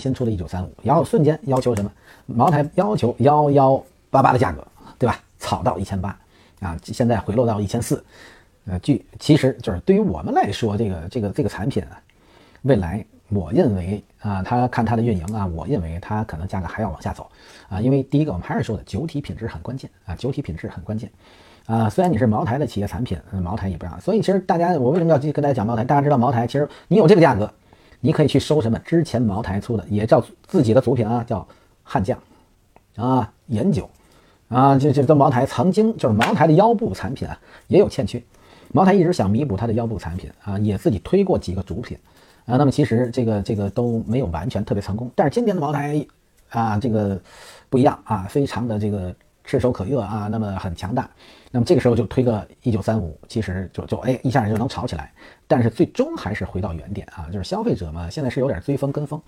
新出的一九三五，然后瞬间要求什么？茅台要求幺幺八八的价格，对吧？炒到一千八啊，现在回落到一千四。呃，据其实就是对于我们来说，这个这个这个产品啊，未来我认为啊，它看它的运营啊，我认为它可能价格还要往下走啊，因为第一个我们还是说的酒体品质很关键啊，酒体品质很关键啊。虽然你是茅台的企业产品，茅台也不让，所以其实大家我为什么要继续跟大家讲茅台？大家知道茅台，其实你有这个价格，你可以去收什么？之前茅台出的也叫自己的组品啊，叫悍将啊，盐酒啊，这这都茅台曾经就是茅台的腰部产品啊，也有欠缺。茅台一直想弥补它的腰部产品啊，也自己推过几个主品啊，那么其实这个这个都没有完全特别成功。但是今天的茅台啊，这个不一样啊，非常的这个炙手可热啊，那么很强大。那么这个时候就推个一九三五，其实就就哎一下就能炒起来。但是最终还是回到原点啊，就是消费者嘛，现在是有点追风跟风。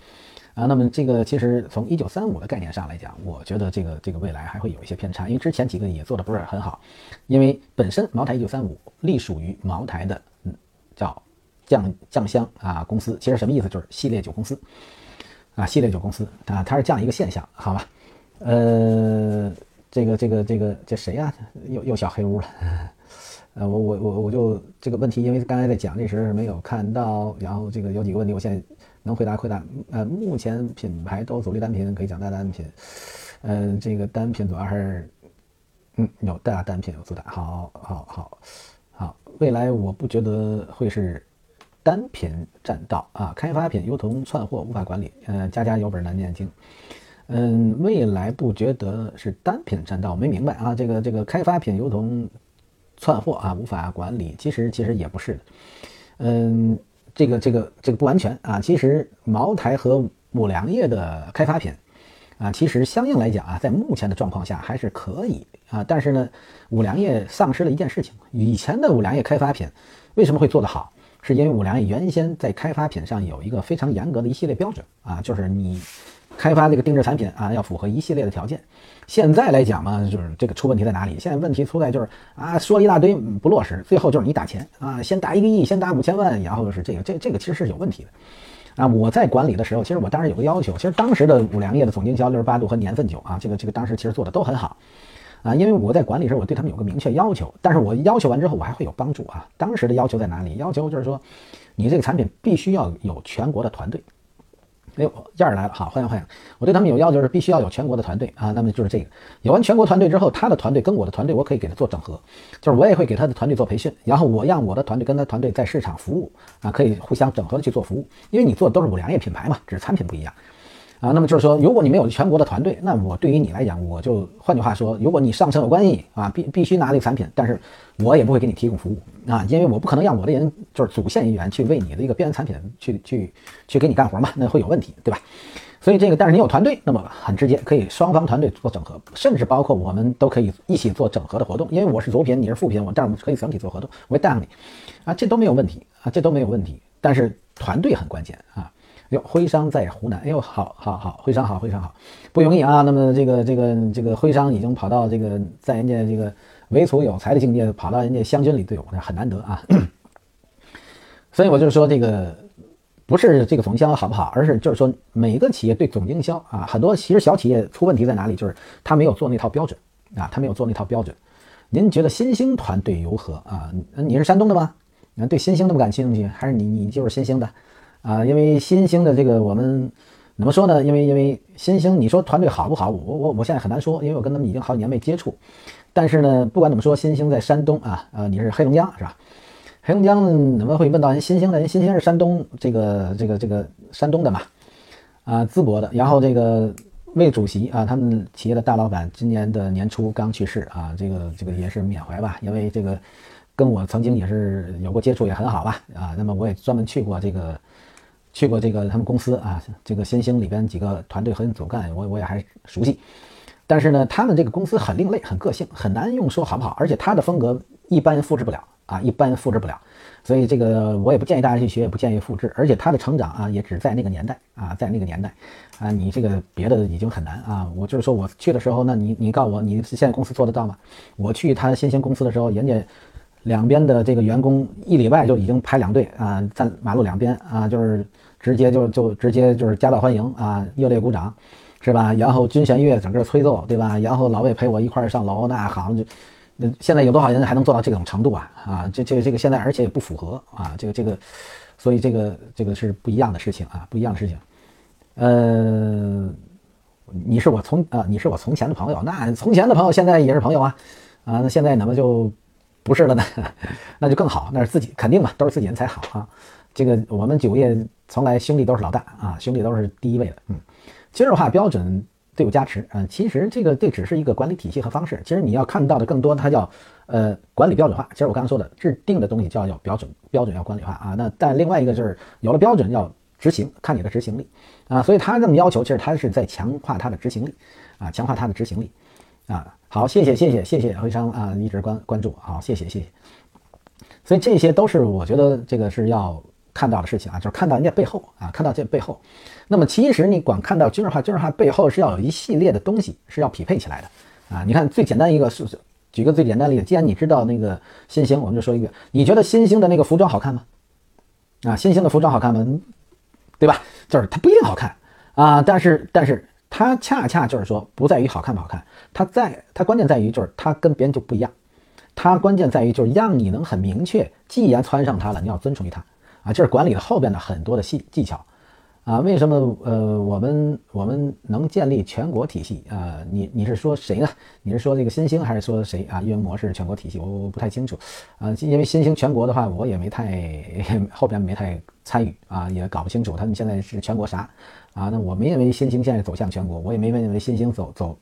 啊，那么这个其实从一九三五的概念上来讲，我觉得这个这个未来还会有一些偏差，因为之前几个也做的不是很好，因为本身茅台一九三五隶属于茅台的嗯叫酱酱香啊公司，其实什么意思就是系列酒公司啊系列酒公司啊，它是这样一个现象，好吧？呃，这个这个这个这谁呀？又又小黑屋了，呃，我我我我就这个问题，因为刚才在讲那时没有看到，然后这个有几个问题，我现在。能回答回答，呃，目前品牌都主力单品可以讲大单品，嗯，这个单品主要是，嗯，有大单品有主打，好，好，好，好，未来我不觉得会是单品占道啊，开发品优同串货无法管理，呃，家家有本难念经，嗯，未来不觉得是单品占道，没明白啊，这个这个开发品如同串货啊无法管理，其实其实也不是的，嗯。这个这个这个不完全啊，其实茅台和五粮液的开发品啊，其实相应来讲啊，在目前的状况下还是可以啊。但是呢，五粮液丧失了一件事情，以前的五粮液开发品为什么会做得好？是因为五粮液原先在开发品上有一个非常严格的一系列标准啊，就是你。开发这个定制产品啊，要符合一系列的条件。现在来讲嘛，就是这个出问题在哪里？现在问题出在就是啊，说一大堆不落实，最后就是你打钱啊，先打一个亿，先打五千万，然后是这个，这这个其实是有问题的啊。我在管理的时候，其实我当时有个要求，其实当时的五粮液的总经销六十八度和年份酒啊，这个这个当时其实做的都很好啊。因为我在管理时候，我对他们有个明确要求，但是我要求完之后，我还会有帮助啊。当时的要求在哪里？要求就是说，你这个产品必须要有全国的团队。哎呦，燕儿来了，好，欢迎欢迎。我对他们有要求是必须要有全国的团队啊，那么就是这个，有完全国团队之后，他的团队跟我的团队，我可以给他做整合，就是我也会给他的团队做培训，然后我让我的团队跟他团队在市场服务啊，可以互相整合的去做服务，因为你做的都是五粮液品牌嘛，只是产品不一样。啊，那么就是说，如果你没有全国的团队，那我对于你来讲，我就换句话说，如果你上层有关系啊，必必须拿这个产品，但是我也不会给你提供服务啊，因为我不可能让我的人就是主线人员去为你的一个边缘产品去去去给你干活嘛，那会有问题，对吧？所以这个，但是你有团队，那么很直接，可以双方团队做整合，甚至包括我们都可以一起做整合的活动，因为我是主品，你是副品，我但是我们可以整体做活动，我会带上你啊，这都没有问题啊，这都没有问题，但是团队很关键啊。哟，徽商在湖南，哎呦，好好好，徽商好，徽商好，不容易啊。那么这个这个这个徽商已经跑到这个在人家这个唯楚有才的境界，跑到人家湘军里队伍，那很难得啊。所以我就是说，这个不是这个总经销好不好，而是就是说每一个企业对总经销啊，很多其实小企业出问题在哪里，就是他没有做那套标准啊，他没有做那套标准。您觉得新兴团队如何啊？你是山东的吗？你对新兴那么感兴趣，还是你你就是新兴的？啊，因为新兴的这个我们怎么说呢？因为因为新兴，你说团队好不好？我我我现在很难说，因为我跟他们已经好几年没接触。但是呢，不管怎么说，新兴在山东啊，呃，你是黑龙江是吧？黑龙江怎么会问到人新兴的？人新兴是山东这个这个这个山东的嘛？啊，淄博的。然后这个魏主席啊，他们企业的大老板今年的年初刚去世啊，这个这个也是缅怀吧，因为这个跟我曾经也是有过接触，也很好吧？啊，那么我也专门去过这个。去过这个他们公司啊，这个新兴里边几个团队核心总干，我我也还熟悉。但是呢，他们这个公司很另类，很个性，很难用说好不好。而且他的风格一般复制不了啊，一般复制不了。所以这个我也不建议大家去学，也不建议复制。而且他的成长啊，也只在那个年代啊，在那个年代啊，你这个别的已经很难啊。我就是说我去的时候，那你你告诉我，你现在公司做得到吗？我去他新兴公司的时候，人家。两边的这个员工一里外就已经排两队啊，在马路两边啊，就是直接就就直接就是夹道欢迎啊，热烈鼓掌，是吧？然后军弦乐整个吹奏，对吧？然后老魏陪我一块儿上楼，那好像就那现在有多少人还能做到这种程度啊？啊，这这个这个现在而且也不符合啊，这个这个，所以这个这个是不一样的事情啊，不一样的事情。呃，你是我从啊，你是我从前的朋友，那从前的朋友现在也是朋友啊，啊，那现在怎么就？不是了呢，那就更好，那是自己肯定嘛，都是自己人才好啊。这个我们酒业从来兄弟都是老大啊，兄弟都是第一位的。嗯，今日化标准对我加持啊，其实这个这只是一个管理体系和方式。其实你要看到的更多，它叫呃管理标准化。其实我刚刚说的制定的东西叫要标准，标准要管理化啊。那但另外一个就是有了标准要执行，看你的执行力啊。所以他这么要求，其实他是在强化他的执行力啊，强化他的执行力啊。好，谢谢谢谢谢谢辉商啊，一直关关注，好，谢谢谢谢。所以这些都是我觉得这个是要看到的事情啊，就是看到人家背后啊，看到这背后。那么其实你光看到军事化，军事化背后是要有一系列的东西是要匹配起来的啊。你看最简单一个是，举个最简单的例子，既然你知道那个新兴，我们就说一个，你觉得新兴的那个服装好看吗？啊，新兴的服装好看吗？对吧？就是它不一定好看啊，但是但是。它恰恰就是说，不在于好看不好看，它在它关键在于就是它跟别人就不一样，它关键在于就是让你能很明确，既然穿上它了，你要遵从于它啊，这是管理的后边的很多的细技巧啊。为什么呃我们我们能建立全国体系啊？你你是说谁呢？你是说这个新兴还是说谁啊？运营模式全国体系，我我不太清楚啊，因为新兴全国的话，我也没太 后边没太参与啊，也搞不清楚他们现在是全国啥。啊，那我没认为新兴现在走向全国，我也没认为新兴走走，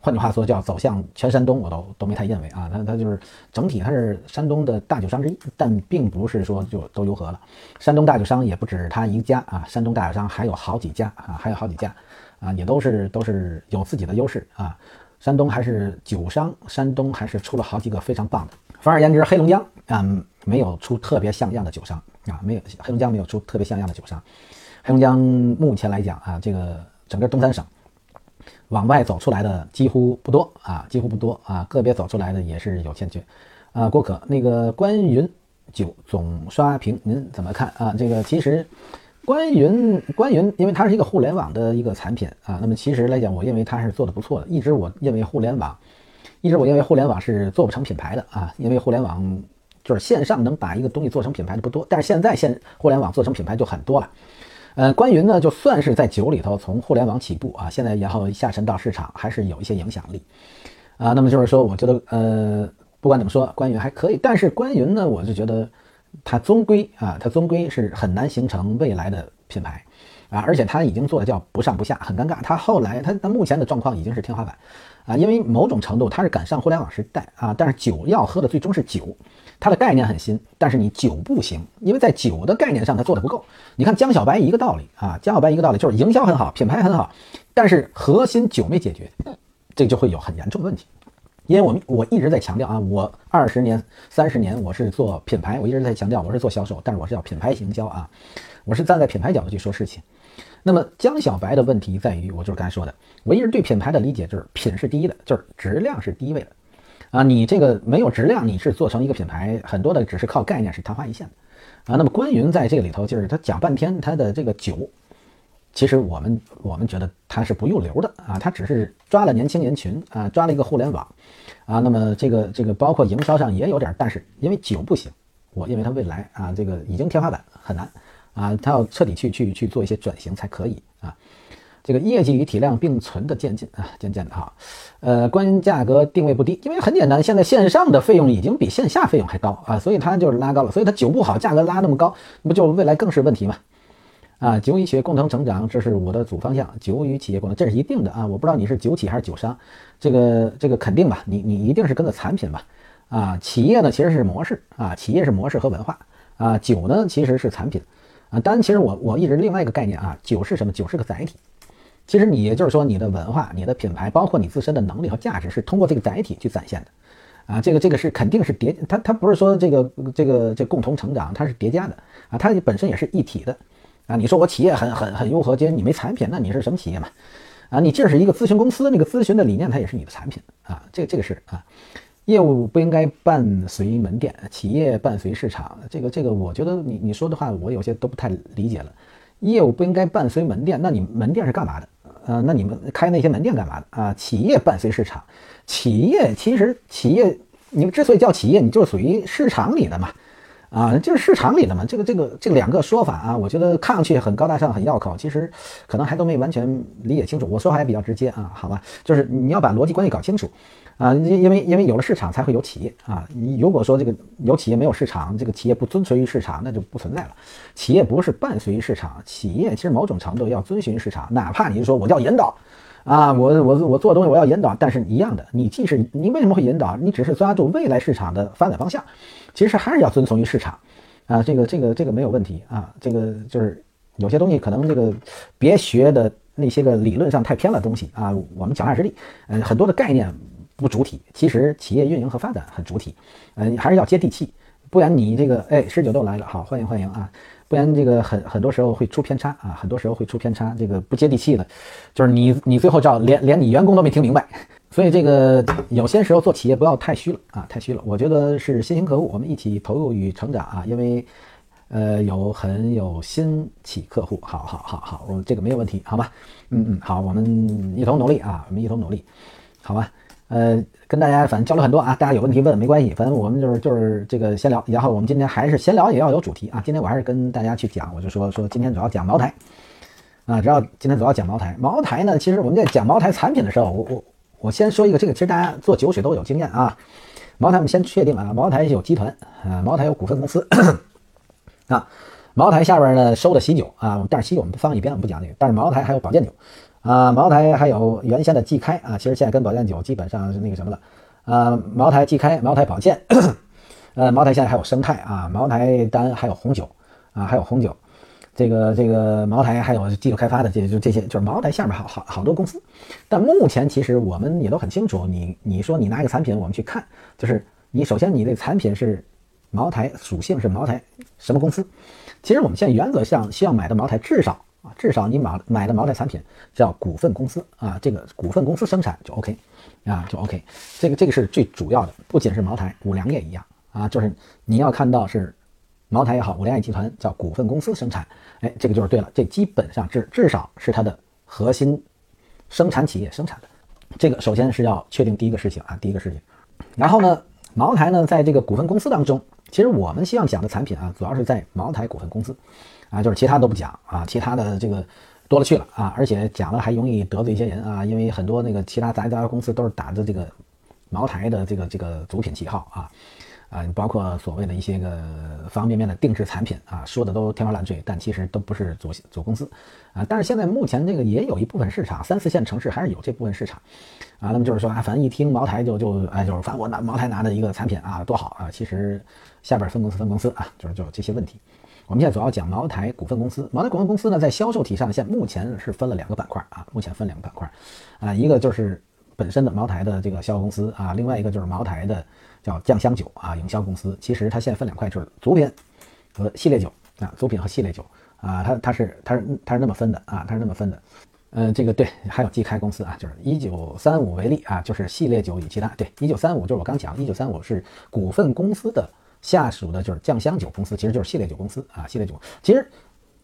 换句话说叫走向全山东，我都都没太认为啊。它它就是整体它是山东的大酒商之一，但并不是说就都融合了。山东大酒商也不止他一家啊，山东大酒商还有好几家啊，还有好几家啊，也都是都是有自己的优势啊。山东还是酒商，山东还是出了好几个非常棒的。反而言之，黑龙江嗯没有出特别像样的酒商啊，没有黑龙江没有出特别像样的酒商。黑龙江目前来讲啊，这个整个东三省往外走出来的几乎不多啊，几乎不多啊，个别走出来的也是有欠缺啊。郭可那个关云酒总刷屏，您怎么看啊？这个其实关云关云，因为它是一个互联网的一个产品啊，那么其实来讲，我认为它是做的不错的。一直我认为互联网，一直我认为互联网是做不成品牌的啊，因为互联网就是线上能把一个东西做成品牌的不多，但是现在现互联网做成品牌就很多了。呃，关云呢，就算是在酒里头从互联网起步啊，现在然后下沉到市场，还是有一些影响力啊。那么就是说，我觉得呃，不管怎么说，关云还可以。但是关云呢，我就觉得它终归啊，它终归是很难形成未来的品牌啊，而且他已经做的叫不上不下，很尴尬。他后来他他目前的状况已经是天花板啊，因为某种程度他是赶上互联网时代啊，但是酒要喝的最终是酒。它的概念很新，但是你酒不行，因为在酒的概念上它做的不够。你看江小白一个道理啊，江小白一个道理就是营销很好，品牌很好，但是核心酒没解决，这就会有很严重的问题。因为我们我一直在强调啊，我二十年、三十年我是做品牌，我一直在强调我是做销售，但是我是要品牌营销啊，我是站在品牌角度去说事情。那么江小白的问题在于，我就是刚才说的，我一直对品牌的理解就是品是第一的，就是质量是第一位的。啊，你这个没有质量，你是做成一个品牌，很多的只是靠概念，是昙花一现的啊。那么关云在这个里头，就是他讲半天，他的这个酒，其实我们我们觉得他是不入流的啊，他只是抓了年轻人群啊，抓了一个互联网啊。那么这个这个包括营销上也有点，但是因为酒不行，我认为他未来啊，这个已经天花板很难啊，他要彻底去去去做一些转型才可以啊。这个业绩与体量并存的渐进啊，渐渐的哈，呃，关于价格定位不低，因为很简单，现在线上的费用已经比线下费用还高啊，所以它就是拉高了，所以它酒不好，价格拉那么高，不就未来更是问题吗？啊，酒与企业共同成长，这是我的主方向，酒与企业共同，这是一定的啊，我不知道你是酒企还是酒商，这个这个肯定吧，你你一定是跟着产品吧，啊，企业呢其实是模式啊，企业是模式和文化啊，酒呢其实是产品啊，当然其实我我一直另外一个概念啊，酒是什么？酒是个载体。其实你也就是说，你的文化、你的品牌，包括你自身的能力和价值，是通过这个载体去展现的，啊，这个这个是肯定是叠，它它不是说这个这个这共同成长，它是叠加的，啊，它本身也是一体的，啊，你说我企业很很很如何，今天你没产品，那你是什么企业嘛？啊，你这是一个咨询公司，那个咨询的理念它也是你的产品，啊，这个这个是啊，业务不应该伴随门店，企业伴随市场，这个这个我觉得你你说的话我有些都不太理解了。业务不应该伴随门店，那你门店是干嘛的？呃，那你们开那些门店干嘛的啊？企业伴随市场，企业其实企业你们之所以叫企业，你就属于市场里的嘛。啊，就是市场里的嘛，这个这个这两个说法啊，我觉得看上去很高大上、很绕口，其实可能还都没完全理解清楚。我说话也比较直接啊，好吧，就是你要把逻辑关系搞清楚啊，因因为因为有了市场才会有企业啊。你如果说这个有企业没有市场，这个企业不遵循于市场，那就不存在了。企业不是伴随于市场，企业其实某种程度要遵循市场，哪怕你说我叫引导啊，我我我做东西我要引导，但是一样的，你既是你为什么会引导？你只是抓住未来市场的发展方向。其实还是要遵从于市场，啊，这个这个这个没有问题啊，这个就是有些东西可能这个别学的那些个理论上太偏了东西啊，我们脚踏实地，嗯，很多的概念不主体，其实企业运营和发展很主体，嗯，还是要接地气，不然你这个哎十九豆来了，好欢迎欢迎啊，不然这个很很多时候会出偏差啊，很多时候会出偏差，这个不接地气的，就是你你最后照连连你员工都没听明白。所以这个有些时候做企业不要太虚了啊，太虚了。我觉得是新型客户，我们一起投入与成长啊。因为，呃，有很有新起客户，好好好好，我这个没有问题，好吧？嗯嗯，好，我们一同努力啊，我们一同努力，好吧？呃，跟大家反正交流很多啊，大家有问题问没关系，反正我们就是就是这个先聊。然后我们今天还是闲聊，也要有主题啊。今天我还是跟大家去讲，我就说说今天主要讲茅台啊，主要今天主要讲茅台。茅台呢，其实我们在讲茅台产品的时候，我我。我先说一个，这个其实大家做酒水都有经验啊。茅台我们先确定啊，茅台有集团啊，茅台有股份公司啊。茅台下边呢收的喜酒啊，但是喜酒我们放一边，我们不讲这个。但是茅台还有保健酒啊，茅台还有原先的季开啊，其实现在跟保健酒基本上是那个什么了啊。茅台季开、茅台保健，呃，茅台现在还有生态啊，茅台单还有红酒啊，还有红酒。这个这个茅台还有技术开发的，这就这些，就是茅台下面好好好多公司。但目前其实我们也都很清楚，你你说你拿一个产品，我们去看，就是你首先你的产品是茅台属性是茅台什么公司？其实我们现在原则上需要买的茅台至少啊，至少你买买的茅台产品叫股份公司啊，这个股份公司生产就 OK 啊，就 OK。这个这个是最主要的，不仅是茅台，五粮液一样啊，就是你要看到是。茅台也好，五粮液集团叫股份公司生产，哎，这个就是对了，这基本上至至少是它的核心生产企业生产的。这个首先是要确定第一个事情啊，第一个事情。然后呢，茅台呢在这个股份公司当中，其实我们希望讲的产品啊，主要是在茅台股份公司啊，就是其他都不讲啊，其他的这个多了去了啊，而且讲了还容易得罪一些人啊，因为很多那个其他杂杂公司都是打着这个茅台的这个这个主品旗号啊。啊，包括所谓的一些个方方面面的定制产品啊，说的都天花乱坠，但其实都不是主主公司啊。但是现在目前这个也有一部分市场，三四线城市还是有这部分市场啊。那么就是说啊，反正一听茅台就就哎，就是反正我拿茅台拿的一个产品啊，多好啊。其实下边分公司分公司啊，就是就这些问题。我们现在主要讲茅台股份公司。茅台股份公司呢，在销售体上现目前是分了两个板块啊，目前分两个板块啊，一个就是本身的茅台的这个销售公司啊，另外一个就是茅台的。叫酱香酒啊，营销公司。其实它现在分两块，就是组品和系列酒啊，组品和系列酒啊，它它是它是它是那么分的啊，它是那么分的。嗯，这个对，还有季开公司啊，就是一九三五为例啊，就是系列酒与其他。对，一九三五就是我刚讲，一九三五是股份公司的下属的，就是酱香酒公司，其实就是系列酒公司啊，系列酒。其实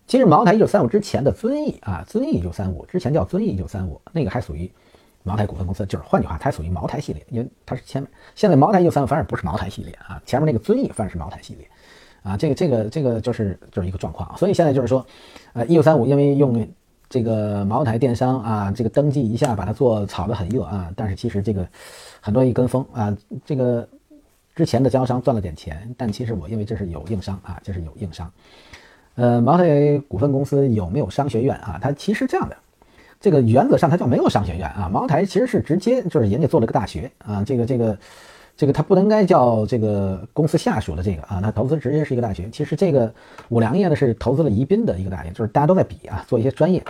其实茅台一九三五之前的遵义啊，遵义一九三五之前叫遵义一九三五，那个还属于。茅台股份公司就是，换句话，它属于茅台系列，因为它是前面。现在茅台一九三五反而不是茅台系列啊，前面那个遵义反而是茅台系列啊，这个这个这个就是就是一个状况。所以现在就是说，呃，一九三五因为用这个茅台电商啊，这个登记一下把它做炒得很热啊，但是其实这个很多人一跟风啊，这个之前的经销商赚了点钱，但其实我因为这是有硬伤啊，这是有硬伤。呃，茅台股份公司有没有商学院啊？它其实这样的。这个原则上它叫没有商学院啊，茅台其实是直接就是人家做了个大学啊，这个这个这个它不应该叫这个公司下属的这个啊，它投资直接是一个大学。其实这个五粮液呢是投资了宜宾的一个大学，就是大家都在比啊，做一些专业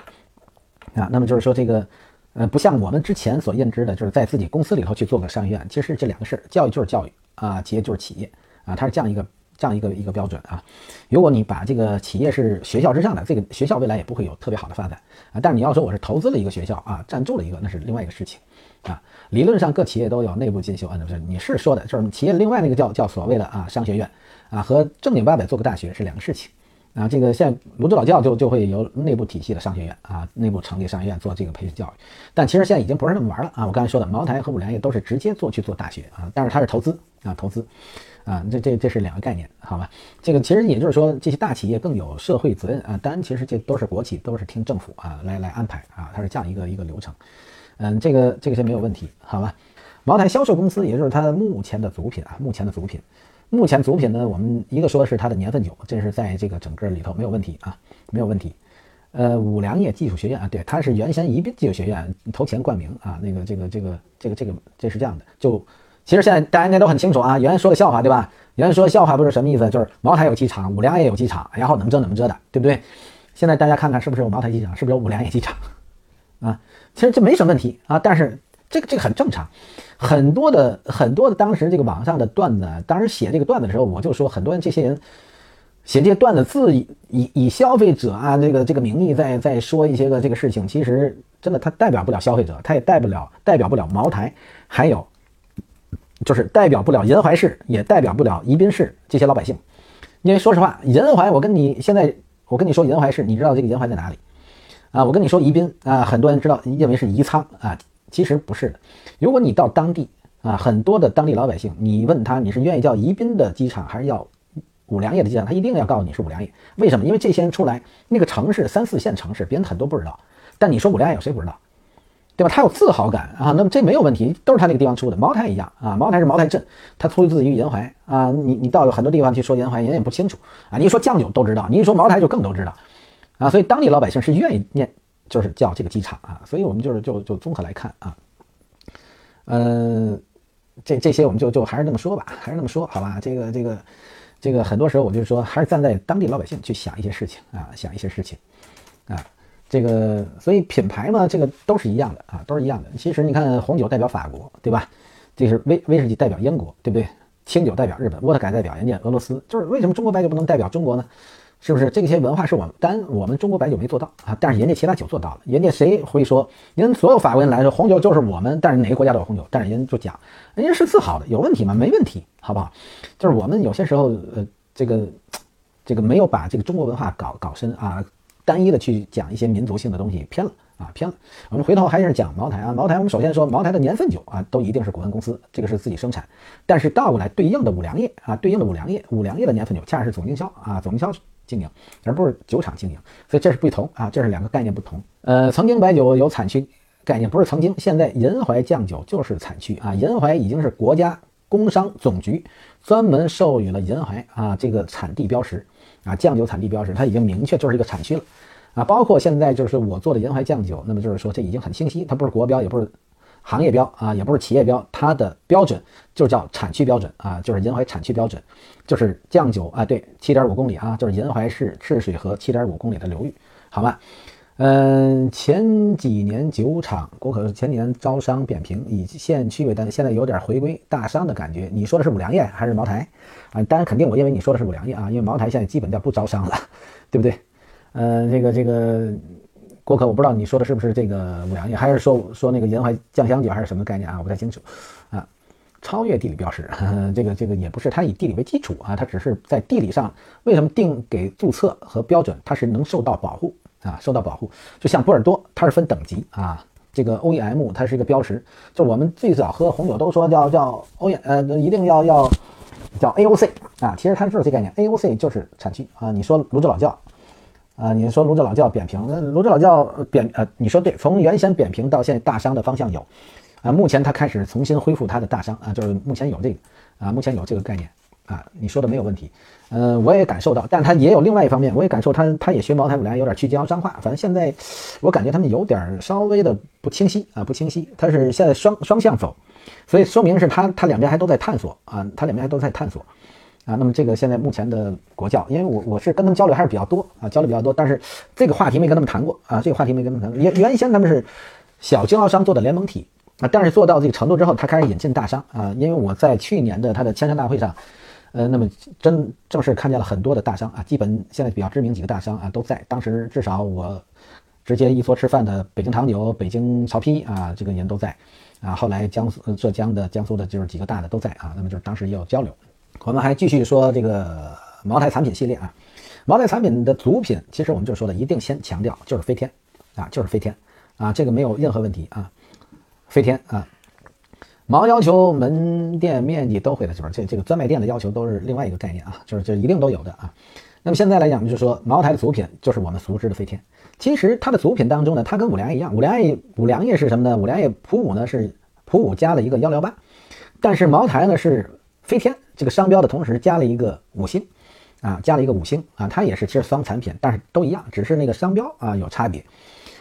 啊。那么就是说这个呃不像我们之前所认知的，就是在自己公司里头去做个商学院，其实这两个事儿，教育就是教育啊，企业就是企业啊，它是这样一个。这样一个一个标准啊，如果你把这个企业是学校之上的，这个学校未来也不会有特别好的发展啊。但是你要说我是投资了一个学校啊，赞助了一个，那是另外一个事情啊。理论上各企业都有内部进修啊，不是你是说的，就是企业另外那个叫叫所谓的啊商学院啊，和正经八百做个大学是两个事情啊，这个现在泸州老窖就就会由内部体系的商学院啊，内部成立商学院做这个培训教育，但其实现在已经不是那么玩了啊。我刚才说的，茅台和五粮液都是直接做去做大学啊，但是它是投资啊，投资啊，这这这是两个概念，好吧？这个其实也就是说，这些大企业更有社会责任啊。当然，其实这都是国企，都是听政府啊来来安排啊，它是这样一个一个流程。嗯，这个这个是没有问题，好吧？茅台销售公司，也就是它目前的组品啊，目前的组品。目前组品呢，我们一个说是它的年份酒，这是在这个整个里头没有问题啊，没有问题。呃，五粮液技术学院啊，对，它是原先宜宾技术学院投钱冠名啊，那个这个这个这个这个这是这样的。就其实现在大家应该都很清楚啊，原来说个笑话对吧？原来说的笑话不是什么意思，就是茅台有机场，五粮液有机场，然后怎么着怎么着的，对不对？现在大家看看是不是有茅台机场，是不是有五粮液机场啊？其实这没什么问题啊，但是这个这个很正常。很多的很多的当时这个网上的段子，当时写这个段子的时候，我就说很多人这些人写这些段子，自以以消费者啊这个这个名义在在说一些个这个事情，其实真的他代表不了消费者，他也代不了代表不了茅台，还有就是代表不了银怀市，也代表不了宜宾市这些老百姓。因为说实话，银怀我跟你现在我跟你说银怀市，你知道这个银怀在哪里啊？我跟你说宜宾啊，很多人知道认为是宜昌啊。其实不是的，如果你到当地啊，很多的当地老百姓，你问他你是愿意叫宜宾的机场还是要五粮液的机场，他一定要告诉你是五粮液。为什么？因为这些人出来，那个城市三四线城市，别人很多不知道，但你说五粮液有谁不知道，对吧？他有自豪感啊，那么这没有问题，都是他那个地方出的。茅台一样啊，茅台是茅台镇，它出自于银怀啊。你你到很多地方去说银怀，人也不清楚啊。你一说酱酒都知道，你一说茅台就更都知道啊。所以当地老百姓是愿意念。就是叫这个机场啊，所以我们就是就就综合来看啊，嗯，这这些我们就就还是那么说吧，还是那么说好吧？这个这个这个很多时候我就是说，还是站在当地老百姓去想一些事情啊，想一些事情啊，这个所以品牌嘛，这个都是一样的啊，都是一样的。其实你看，红酒代表法国，对吧？这是威威士忌代表英国，对不对？清酒代表日本，沃特改代表人家俄罗斯，就是为什么中国白酒不能代表中国呢？是不是这些文化是我们，单我们中国白酒没做到啊？但是人家其他酒做到了，人家谁会说？人所有法国人来说，红酒就是我们，但是哪个国家都有红酒，但是人家就讲，人家是自豪的，有问题吗？没问题，好不好？就是我们有些时候，呃，这个这个没有把这个中国文化搞搞深啊，单一的去讲一些民族性的东西，偏了啊，偏了。我们回头还是讲茅台啊，茅台，我们首先说茅台的年份酒啊，都一定是国营公司，这个是自己生产，但是倒过来对应的五粮液啊，对应的五粮液，五粮液的年份酒恰恰是总经销啊，总经销。经营，而不是酒厂经营，所以这是不同啊，这是两个概念不同。呃，曾经白酒有产区概念，不是曾经，现在银怀酱酒就是产区啊。银怀已经是国家工商总局专门授予了银怀啊这个产地标识啊，酱酒产地标识，它已经明确就是一个产区了啊。包括现在就是我做的银怀酱酒，那么就是说这已经很清晰，它不是国标，也不是。行业标啊，也不是企业标，它的标准就是叫产区标准啊，就是银怀产区标准，就是酱酒啊，对，七点五公里啊，就是银怀市赤水河七点五公里的流域，好吧？嗯，前几年酒厂国可前几年招商扁平，以县区为单位，现在有点回归大商的感觉。你说的是五粮液还是茅台啊？当然肯定，我认为你说的是五粮液啊，因为茅台现在基本叫不招商了，对不对？嗯，这个这个。郭客，我不知道你说的是不是这个五粮液，还是说说那个银怀酱香酒，还是什么概念啊？我不太清楚啊。超越地理标识，这个这个也不是，它以地理为基础啊，它只是在地理上为什么定给注册和标准，它是能受到保护啊，受到保护。就像波尔多，它是分等级啊，这个 OEM 它是一个标识，就我们最早喝红酒都说叫叫 O E 呃，一定要要叫 AOC 啊，其实它就是这概念，AOC 就是产区啊。你说泸州老窖。啊，你说泸州老窖扁平，那泸州老窖扁呃，你说对，从原先扁平到现在大商的方向有，啊，目前它开始重新恢复它的大商啊，就是目前有这个啊，目前有这个概念啊，你说的没有问题，呃，我也感受到，但它也有另外一方面，我也感受它，它也学茅台五粮有点去经商化，反正现在我感觉他们有点稍微的不清晰啊，不清晰，它是现在双双向走，所以说明是它它两边还都在探索啊，它两边还都在探索。啊，那么这个现在目前的国教，因为我我是跟他们交流还是比较多啊，交流比较多，但是这个话题没跟他们谈过啊，这个话题没跟他们谈。原原先他们是小经销商做的联盟体啊，但是做到这个程度之后，他开始引进大商啊。因为我在去年的他的签商大会上，呃，那么真正式看见了很多的大商啊，基本现在比较知名几个大商啊都在。当时至少我直接一桌吃饭的北京糖酒、北京曹丕啊，这个人都在啊。后来江苏、浙江的、江苏的，就是几个大的都在啊。那么就是当时也有交流。我们还继续说这个茅台产品系列啊，茅台产品的主品，其实我们就说了，一定先强调就是飞天啊，就是飞天啊，这个没有任何问题啊，飞天啊。毛要求门店面积都会的，就是这这个专卖店的要求都是另外一个概念啊，就是这一定都有的啊。那么现在来讲，就是说茅台的主品就是我们熟知的飞天。其实它的主品当中呢，它跟五粮液一样，五粮液五粮液是什么呢？五粮液普五呢是普五加了一个幺幺八，但是茅台呢是飞天这个商标的同时加了一个五星啊，加了一个五星啊，它也是其实双产品，但是都一样，只是那个商标啊有差别。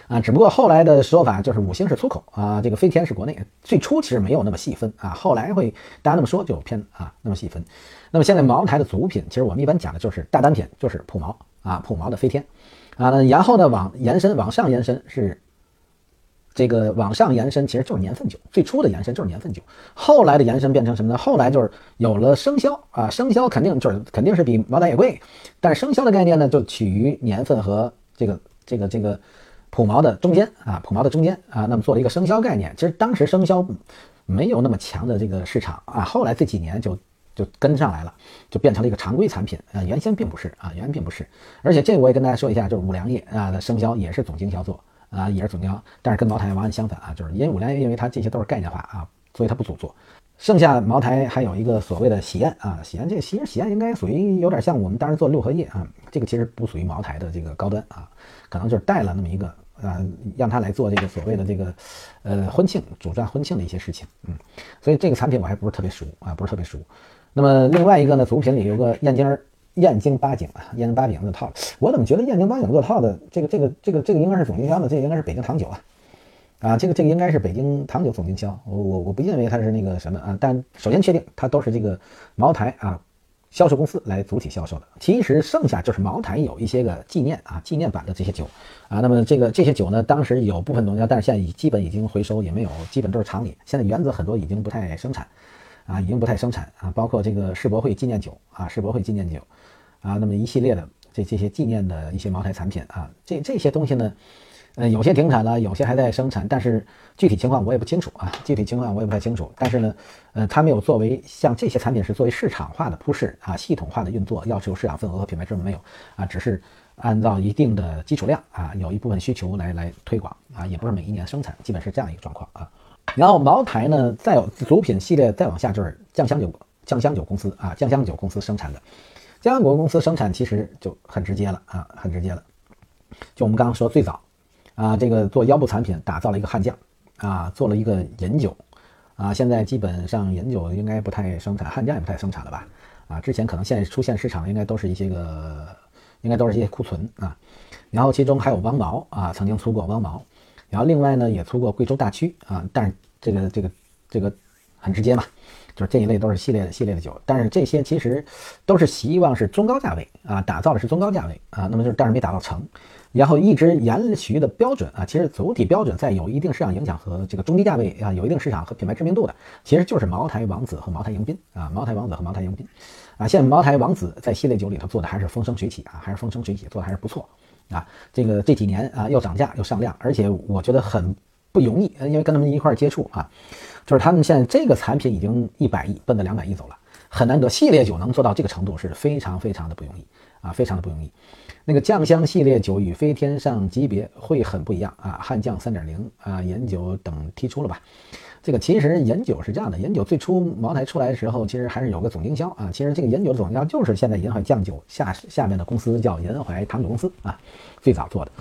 啊，只不过后来的说法就是五星是出口啊，这个飞天是国内。最初其实没有那么细分啊，后来会大家那么说就偏啊那么细分。那么现在茅台的主品，其实我们一般讲的就是大单品，就是普茅啊，普茅的飞天啊。然后呢，往延伸往上延伸是这个往上延伸，其实就是年份酒。最初的延伸就是年份酒，后来的延伸变成什么呢？后来就是有了生肖啊，生肖肯定就是肯定是比茅台也贵，但是生肖的概念呢，就取于年份和这个这个这个。普茅的中间啊，普茅的中间啊，那么做了一个生肖概念。其实当时生肖没有那么强的这个市场啊，后来这几年就就跟上来了，就变成了一个常规产品啊。原先并不是啊，原先并不是。而且这个我也跟大家说一下，就是五粮液啊的生肖也是总经销做啊，也是总经销，但是跟茅台完全相反啊，就是因为五粮液，因为它这些都是概念化啊，所以它不主做。剩下茅台还有一个所谓的喜宴啊，喜宴这个其实喜宴应该属于有点像我们当时做六合液啊，这个其实不属于茅台的这个高端啊，可能就是带了那么一个啊，让他来做这个所谓的这个呃婚庆主抓婚庆的一些事情，嗯，所以这个产品我还不是特别熟啊，不是特别熟。那么另外一个呢，主品里有个燕京儿燕京八景啊，燕京八景的套，我怎么觉得燕京八景做套的这个这个这个这个应该是总经销的，这个应该是北京糖酒啊。啊，这个这个应该是北京糖酒总经销，我我我不认为它是那个什么啊，但首先确定它都是这个茅台啊销售公司来主体销售的。其实剩下就是茅台有一些个纪念啊纪念版的这些酒啊，那么这个这些酒呢，当时有部分农家，但是现在已基本已经回收，也没有，基本都是厂里。现在原则很多已经不太生产啊，已经不太生产啊，包括这个世博会纪念酒啊，世博会纪念酒啊，那么一系列的这这些纪念的一些茅台产品啊，这这些东西呢。呃，有些停产了，有些还在生产，但是具体情况我也不清楚啊，具体情况我也不太清楚。但是呢，呃，它没有作为像这些产品是作为市场化的铺市啊，系统化的运作，要求市场份额和品牌知名度没有啊，只是按照一定的基础量啊，有一部分需求来来推广啊，也不是每一年生产，基本是这样一个状况啊。然后茅台呢，再有主品系列再往下就是酱香酒，酱香酒公司啊，酱香酒公司生产的，酱香酒公司生产其实就很直接了啊，很直接了，就我们刚刚说最早。啊，这个做腰部产品，打造了一个悍将，啊，做了一个饮酒，啊，现在基本上饮酒应该不太生产，悍将也不太生产了吧？啊，之前可能现出现市场应该都是一些个，应该都是一些库存啊。然后其中还有汪毛啊，曾经出过汪毛，然后另外呢也出过贵州大曲啊，但是这个这个这个很直接嘛，就是这一类都是系列的系列的酒，但是这些其实都是希望是中高价位啊，打造的是中高价位啊，那么就是但是没打造成。然后一直延续的标准啊，其实总体标准在有一定市场影响和这个中低价位啊，有一定市场和品牌知名度的，其实就是茅台王子和茅台迎宾啊，茅台王子和茅台迎宾啊，现在茅台王子在系列酒里头做的还是风生水起啊，还是风生水起做的还是不错啊，这个这几年啊又涨价又上量，而且我觉得很不容易，因为跟他们一块儿接触啊，就是他们现在这个产品已经一百亿奔着两百亿走了，很难得系列酒能做到这个程度是非常非常的不容易啊，非常的不容易。那个酱香系列酒与飞天上级别会很不一样啊，汉酱三点零啊，饮酒等提出了吧？这个其实饮酒是这样的，饮酒最初茅台出来的时候，其实还是有个总经销啊，其实这个饮酒的总经销就是现在银怀酱酒下下面的公司叫银怀糖酒公司啊，最早做的。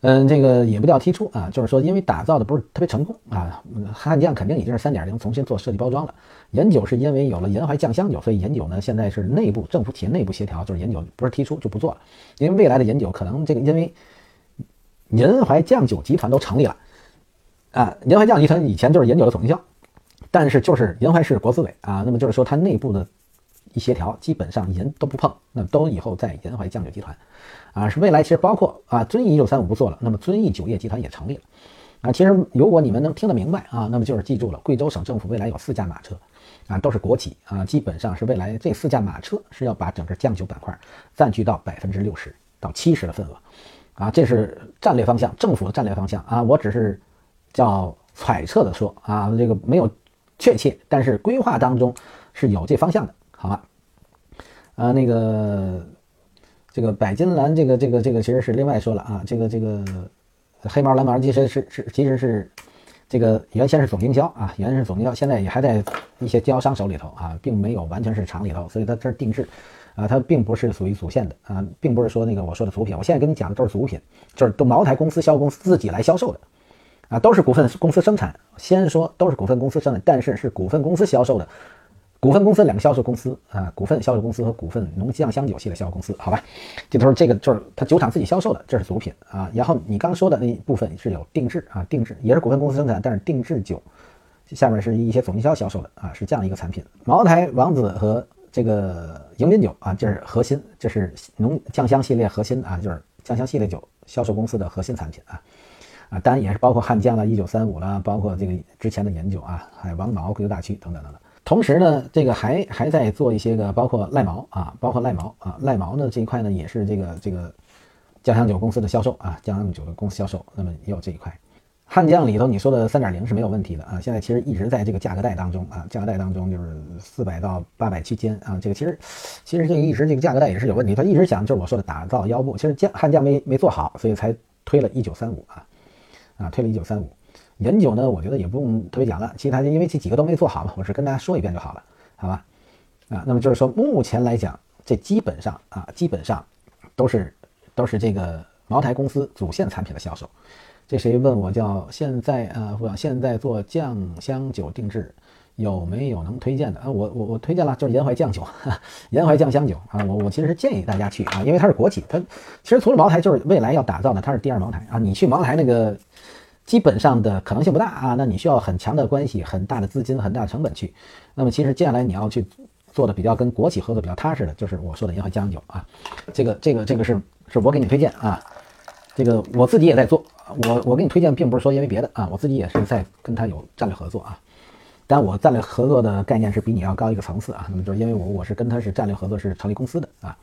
嗯，这个也不叫踢出啊，就是说因为打造的不是特别成功啊。悍将肯定已经是三点零，重新做设计包装了。饮酒是因为有了银怀酱香酒，所以饮酒呢现在是内部政府企业内部协调，就是饮酒不是踢出就不做了。因为未来的饮酒可能这个因为银怀酱酒集团都成立了啊，银怀酱集团以前就是饮酒的总经销，但是就是银怀市国资委啊，那么就是说它内部的一协调，基本上银都不碰，那都以后在银怀酱酒集团。啊，是未来其实包括啊，遵义一九三五不做了，那么遵义酒业集团也成立了。啊，其实如果你们能听得明白啊，那么就是记住了，贵州省政府未来有四驾马车，啊，都是国企啊，基本上是未来这四驾马车是要把整个酱酒板块占据到百分之六十到七十的份额，啊，这是战略方向，政府的战略方向啊，我只是叫揣测的说啊，这个没有确切，但是规划当中是有这方向的，好吧？啊，那个。这个百金蓝，这个这个这个其实是另外说了啊，这个这个黑猫蓝毛其实是是其实是这个原先是总经销啊，原先是总经销，现在也还在一些经销商手里头啊，并没有完全是厂里头，所以它这是定制啊，它并不是属于组线的啊，并不是说那个我说的组品，我现在跟你讲的都是组品，就是都茅台公司销售公司自己来销售的啊，都是股份公司生产，先说都是股份公司生产，但是是股份公司销售的。股份公司两个销售公司啊，股份销售公司和股份浓酱香酒系列销售公司，好吧，这都是这个就是他酒厂自己销售的，这是组品啊。然后你刚说的那部分是有定制啊，定制也是股份公司生产，但是定制酒下面是一些总经销销售的啊，是这样一个产品。茅台王子和这个迎宾酒啊，这是核心，这是浓酱香系列核心啊，就是酱香系列酒销售公司的核心产品啊啊，当然也是包括汉江了、一九三五啦，包括这个之前的盐酒啊，还有王茅、贵州大曲等等等等。同时呢，这个还还在做一些个，包括赖茅啊，包括赖茅啊，赖茅呢这一块呢也是这个这个酱香酒公司的销售啊，酱香酒的公司销售，那么也有这一块。汉江里头你说的三点零是没有问题的啊，现在其实一直在这个价格带当中啊，价格带当中就是四百到八百区间啊，这个其实其实这个一直这个价格带也是有问题，他一直想就是我说的打造腰部，其实江汉江没没做好，所以才推了一九三五啊啊，推了一九三五。饮酒呢，我觉得也不用特别讲了，其他因为这几个都没做好嘛，我是跟大家说一遍就好了，好吧？啊，那么就是说，目前来讲，这基本上啊，基本上都是都是这个茅台公司主线产品的销售。这谁问我叫现在啊？我现在做酱香酒定制，有没有能推荐的啊？我我我推荐了，就是沿淮酱酒，沿淮酱香酒啊。我我其实是建议大家去啊，因为它是国企，它其实除了茅台，就是未来要打造的，它是第二茅台啊。你去茅台那个。基本上的可能性不大啊，那你需要很强的关系、很大的资金、很大的成本去。那么其实接下来你要去做的比较跟国企合作比较踏实的，就是我说的银河酱酒啊，这个这个这个是是我给你推荐啊，这个我自己也在做，我我给你推荐并不是说因为别的啊，我自己也是在跟他有战略合作啊，但我战略合作的概念是比你要高一个层次啊，那么就是因为我我是跟他是战略合作，是成立公司的啊。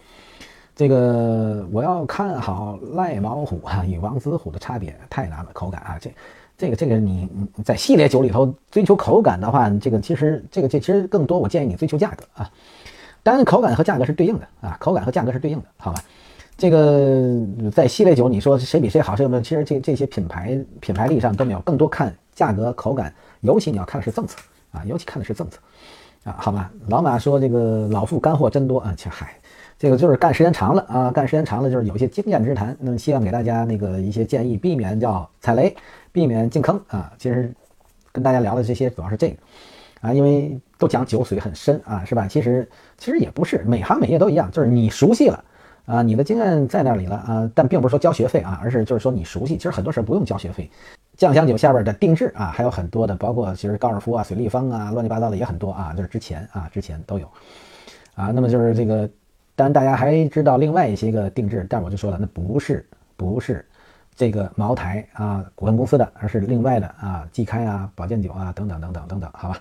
这个我要看好赖毛虎啊与王子虎的差别太难了，口感啊，这这个这个你在系列酒里头追求口感的话，这个其实这个这其实更多我建议你追求价格啊，当然口感和价格是对应的啊，口感和价格是对应的，好吧？这个在系列酒你说谁比谁好，谁有？其实这这些品牌品牌力上都没有，更多看价格口感，尤其你要看的是政策啊，尤其看的是政策啊，好吧？老马说这个老傅干货真多啊，切嗨。这个就是干时间长了啊，干时间长了就是有一些经验之谈。那么希望给大家那个一些建议，避免叫踩雷，避免进坑啊。其实跟大家聊的这些主要是这个啊，因为都讲酒水很深啊，是吧？其实其实也不是，每行每业都一样，就是你熟悉了啊，你的经验在那里了啊，但并不是说交学费啊，而是就是说你熟悉。其实很多事不用交学费，酱香酒下边的定制啊，还有很多的，包括其实高尔夫啊、水立方啊，乱七八糟的也很多啊，就是之前啊，之前都有啊。那么就是这个。当然，大家还知道另外一些个定制，但我就说了，那不是不是这个茅台啊股份公司的，而是另外的啊季开啊保健酒啊等等等等等等，好吧？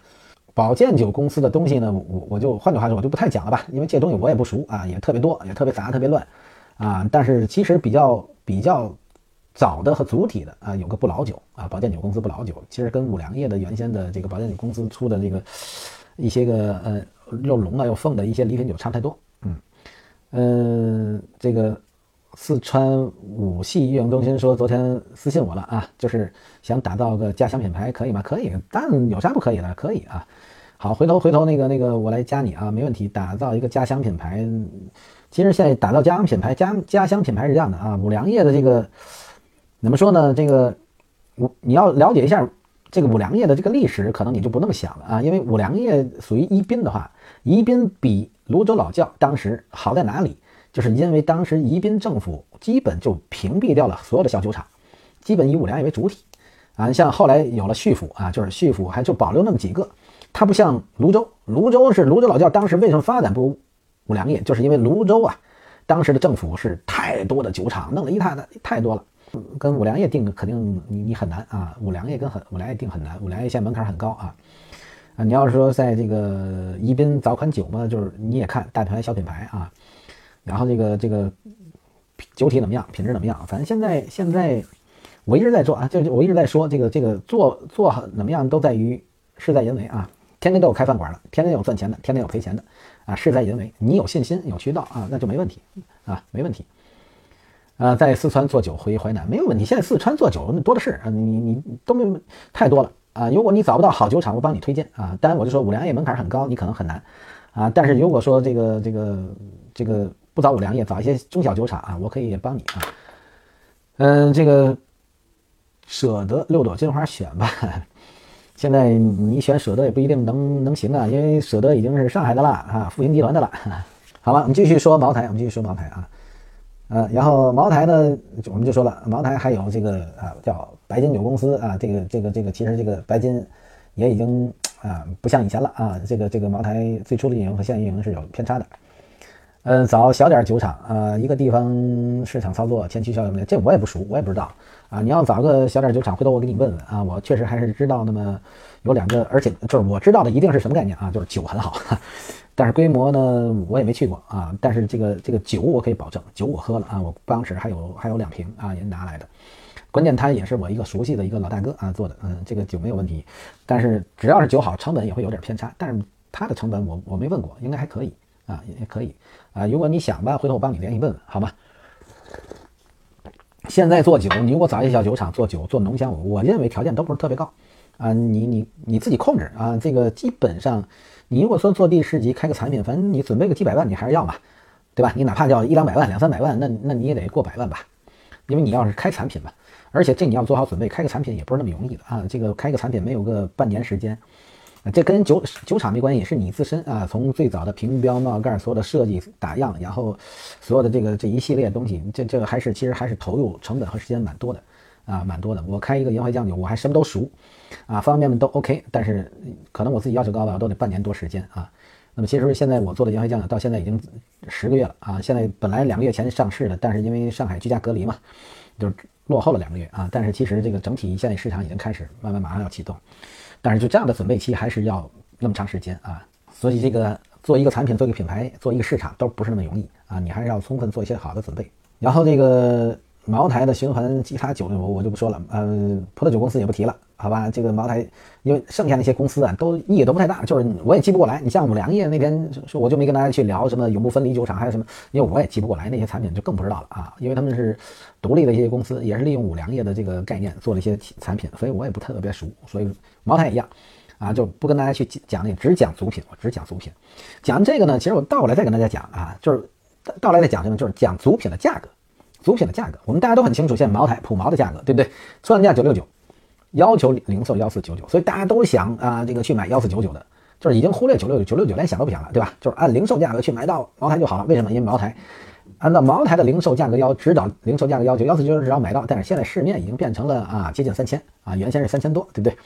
保健酒公司的东西呢，我我就换句话说，我就不太讲了吧，因为这东西我也不熟啊，也特别多，也特别杂，特别乱啊。但是其实比较比较早的和主体的啊，有个不老酒啊，保健酒公司不老酒，其实跟五粮液的原先的这个保健酒公司出的这个一些个呃又龙啊又凤的一些礼品酒差不太多，嗯。这个四川五系运营中心说昨天私信我了啊，就是想打造个家乡品牌，可以吗？可以，但有啥不可以的？可以啊。好，回头回头那个那个我来加你啊，没问题。打造一个家乡品牌，其实现在打造家乡品牌，家家乡品牌是这样的啊。五粮液的这个怎么说呢？这个五你要了解一下这个五粮液的这个历史，可能你就不那么想了啊，因为五粮液属于宜宾的话，宜宾比。泸州老窖当时好在哪里？就是因为当时宜宾政府基本就屏蔽掉了所有的小酒厂，基本以五粮液为主体啊。像后来有了叙府啊，就是叙府还就保留那么几个。它不像泸州，泸州是泸州老窖当时为什么发展不如五粮液？就是因为泸州啊，当时的政府是太多的酒厂，弄了一塌的太多了，跟五粮液定肯定你你很难啊。五粮液跟很五粮液定很难，五粮液现在门槛很高啊。啊，你要是说在这个宜宾早款酒嘛，就是你也看大牌小品牌啊，然后这个这个酒体怎么样，品质怎么样？反正现在现在我一直在做啊，就我一直在说这个这个做做怎么样都在于事在人为啊。天天都有开饭馆的，天天有赚钱的，天天有赔钱的，啊，事在人为。你有信心有渠道啊，那就没问题啊，没问题。啊，在四川做酒回淮南没有问题。现在四川做酒那多的是啊，你你都没太多了啊。如果你找不到好酒厂，我帮你推荐啊。当然我就说五粮液门槛很高，你可能很难啊。但是如果说这个这个这个不找五粮液，找一些中小酒厂啊，我可以帮你啊。嗯，这个舍得六朵金花选吧。现在你选舍得也不一定能能行啊，因为舍得已经是上海的了啊，复兴集团的了。好了，我们继续说茅台，我们继续说茅台啊。呃，然后茅台呢，我们就说了，茅台还有这个啊，叫白金酒公司啊，这个这个这个，其实这个白金也已经啊不像以前了啊，这个这个茅台最初的运营和现在运营是有偏差的。嗯，找小点酒厂啊，一个地方市场操作前期效应，这我也不熟，我也不知道啊。你要找个小点酒厂，回头我给你问问啊，我确实还是知道那么有两个，而且就是我知道的一定是什么概念啊，就是酒很好。但是规模呢，我也没去过啊。但是这个这个酒我可以保证，酒我喝了啊，我办公室还有还有两瓶啊，人拿来的。关键他也是我一个熟悉的一个老大哥啊做的，嗯，这个酒没有问题。但是只要是酒好，成本也会有点偏差。但是他的成本我我没问过，应该还可以啊，也可以啊。如果你想吧，回头我帮你联系问问，好吗？现在做酒，你如果找一些小酒厂做酒做浓香，我认为条件都不是特别高啊。你你你自己控制啊，这个基本上。你如果说做第十级开个产品，反正你准备个几百万，你还是要嘛，对吧？你哪怕叫一两百万、两三百万，那那你也得过百万吧，因为你要是开产品嘛，而且这你要做好准备，开个产品也不是那么容易的啊。这个开个产品没有个半年时间，啊这跟酒酒厂没关系，是你自身啊，从最早的瓶标冒盖所有的设计打样，然后所有的这个这一系列东西，这这个还是其实还是投入成本和时间蛮多的。啊，蛮多的。我开一个银怀酱酒，我还什么都熟，啊，方方面面都 OK。但是可能我自己要求高吧，我都得半年多时间啊。那么其实现在我做的银怀酱酒到现在已经十个月了啊。现在本来两个月前上市的，但是因为上海居家隔离嘛，就是落后了两个月啊。但是其实这个整体现在市场已经开始慢慢马上要启动，但是就这样的准备期还是要那么长时间啊。所以这个做一个产品、做一个品牌、做一个市场都不是那么容易啊。你还是要充分做一些好的准备，然后这个。茅台的循环其他酒我我就不说了，呃，葡萄酒公司也不提了，好吧？这个茅台，因为剩下那些公司啊，都意义都不太大，就是我也记不过来。你像五粮液那天说，我就没跟大家去聊什么永不分离酒厂，还有什么，因为我也记不过来那些产品，就更不知道了啊。因为他们是独立的一些公司，也是利用五粮液的这个概念做了一些产品，所以我也不特别熟。所以茅台也一样，啊，就不跟大家去讲那，只讲主品，我只讲主品。讲这个呢，其实我倒过来再跟大家讲啊，就是倒过来再讲什么，就是讲主品的价格。主品的价格，我们大家都很清楚，现在茅台普茅的价格，对不对？算价九六九，要求零售幺四九九，所以大家都想啊，这个去买幺四九九的，就是已经忽略九六九九六九，连想都不想了，对吧？就是按零售价格去买到茅台就好了。为什么？因为茅台按照茅台的零售价格要指导零售价格要求，幺四九九只要买到，但是现在市面已经变成了啊接近三千啊，原先是三千多，对不对？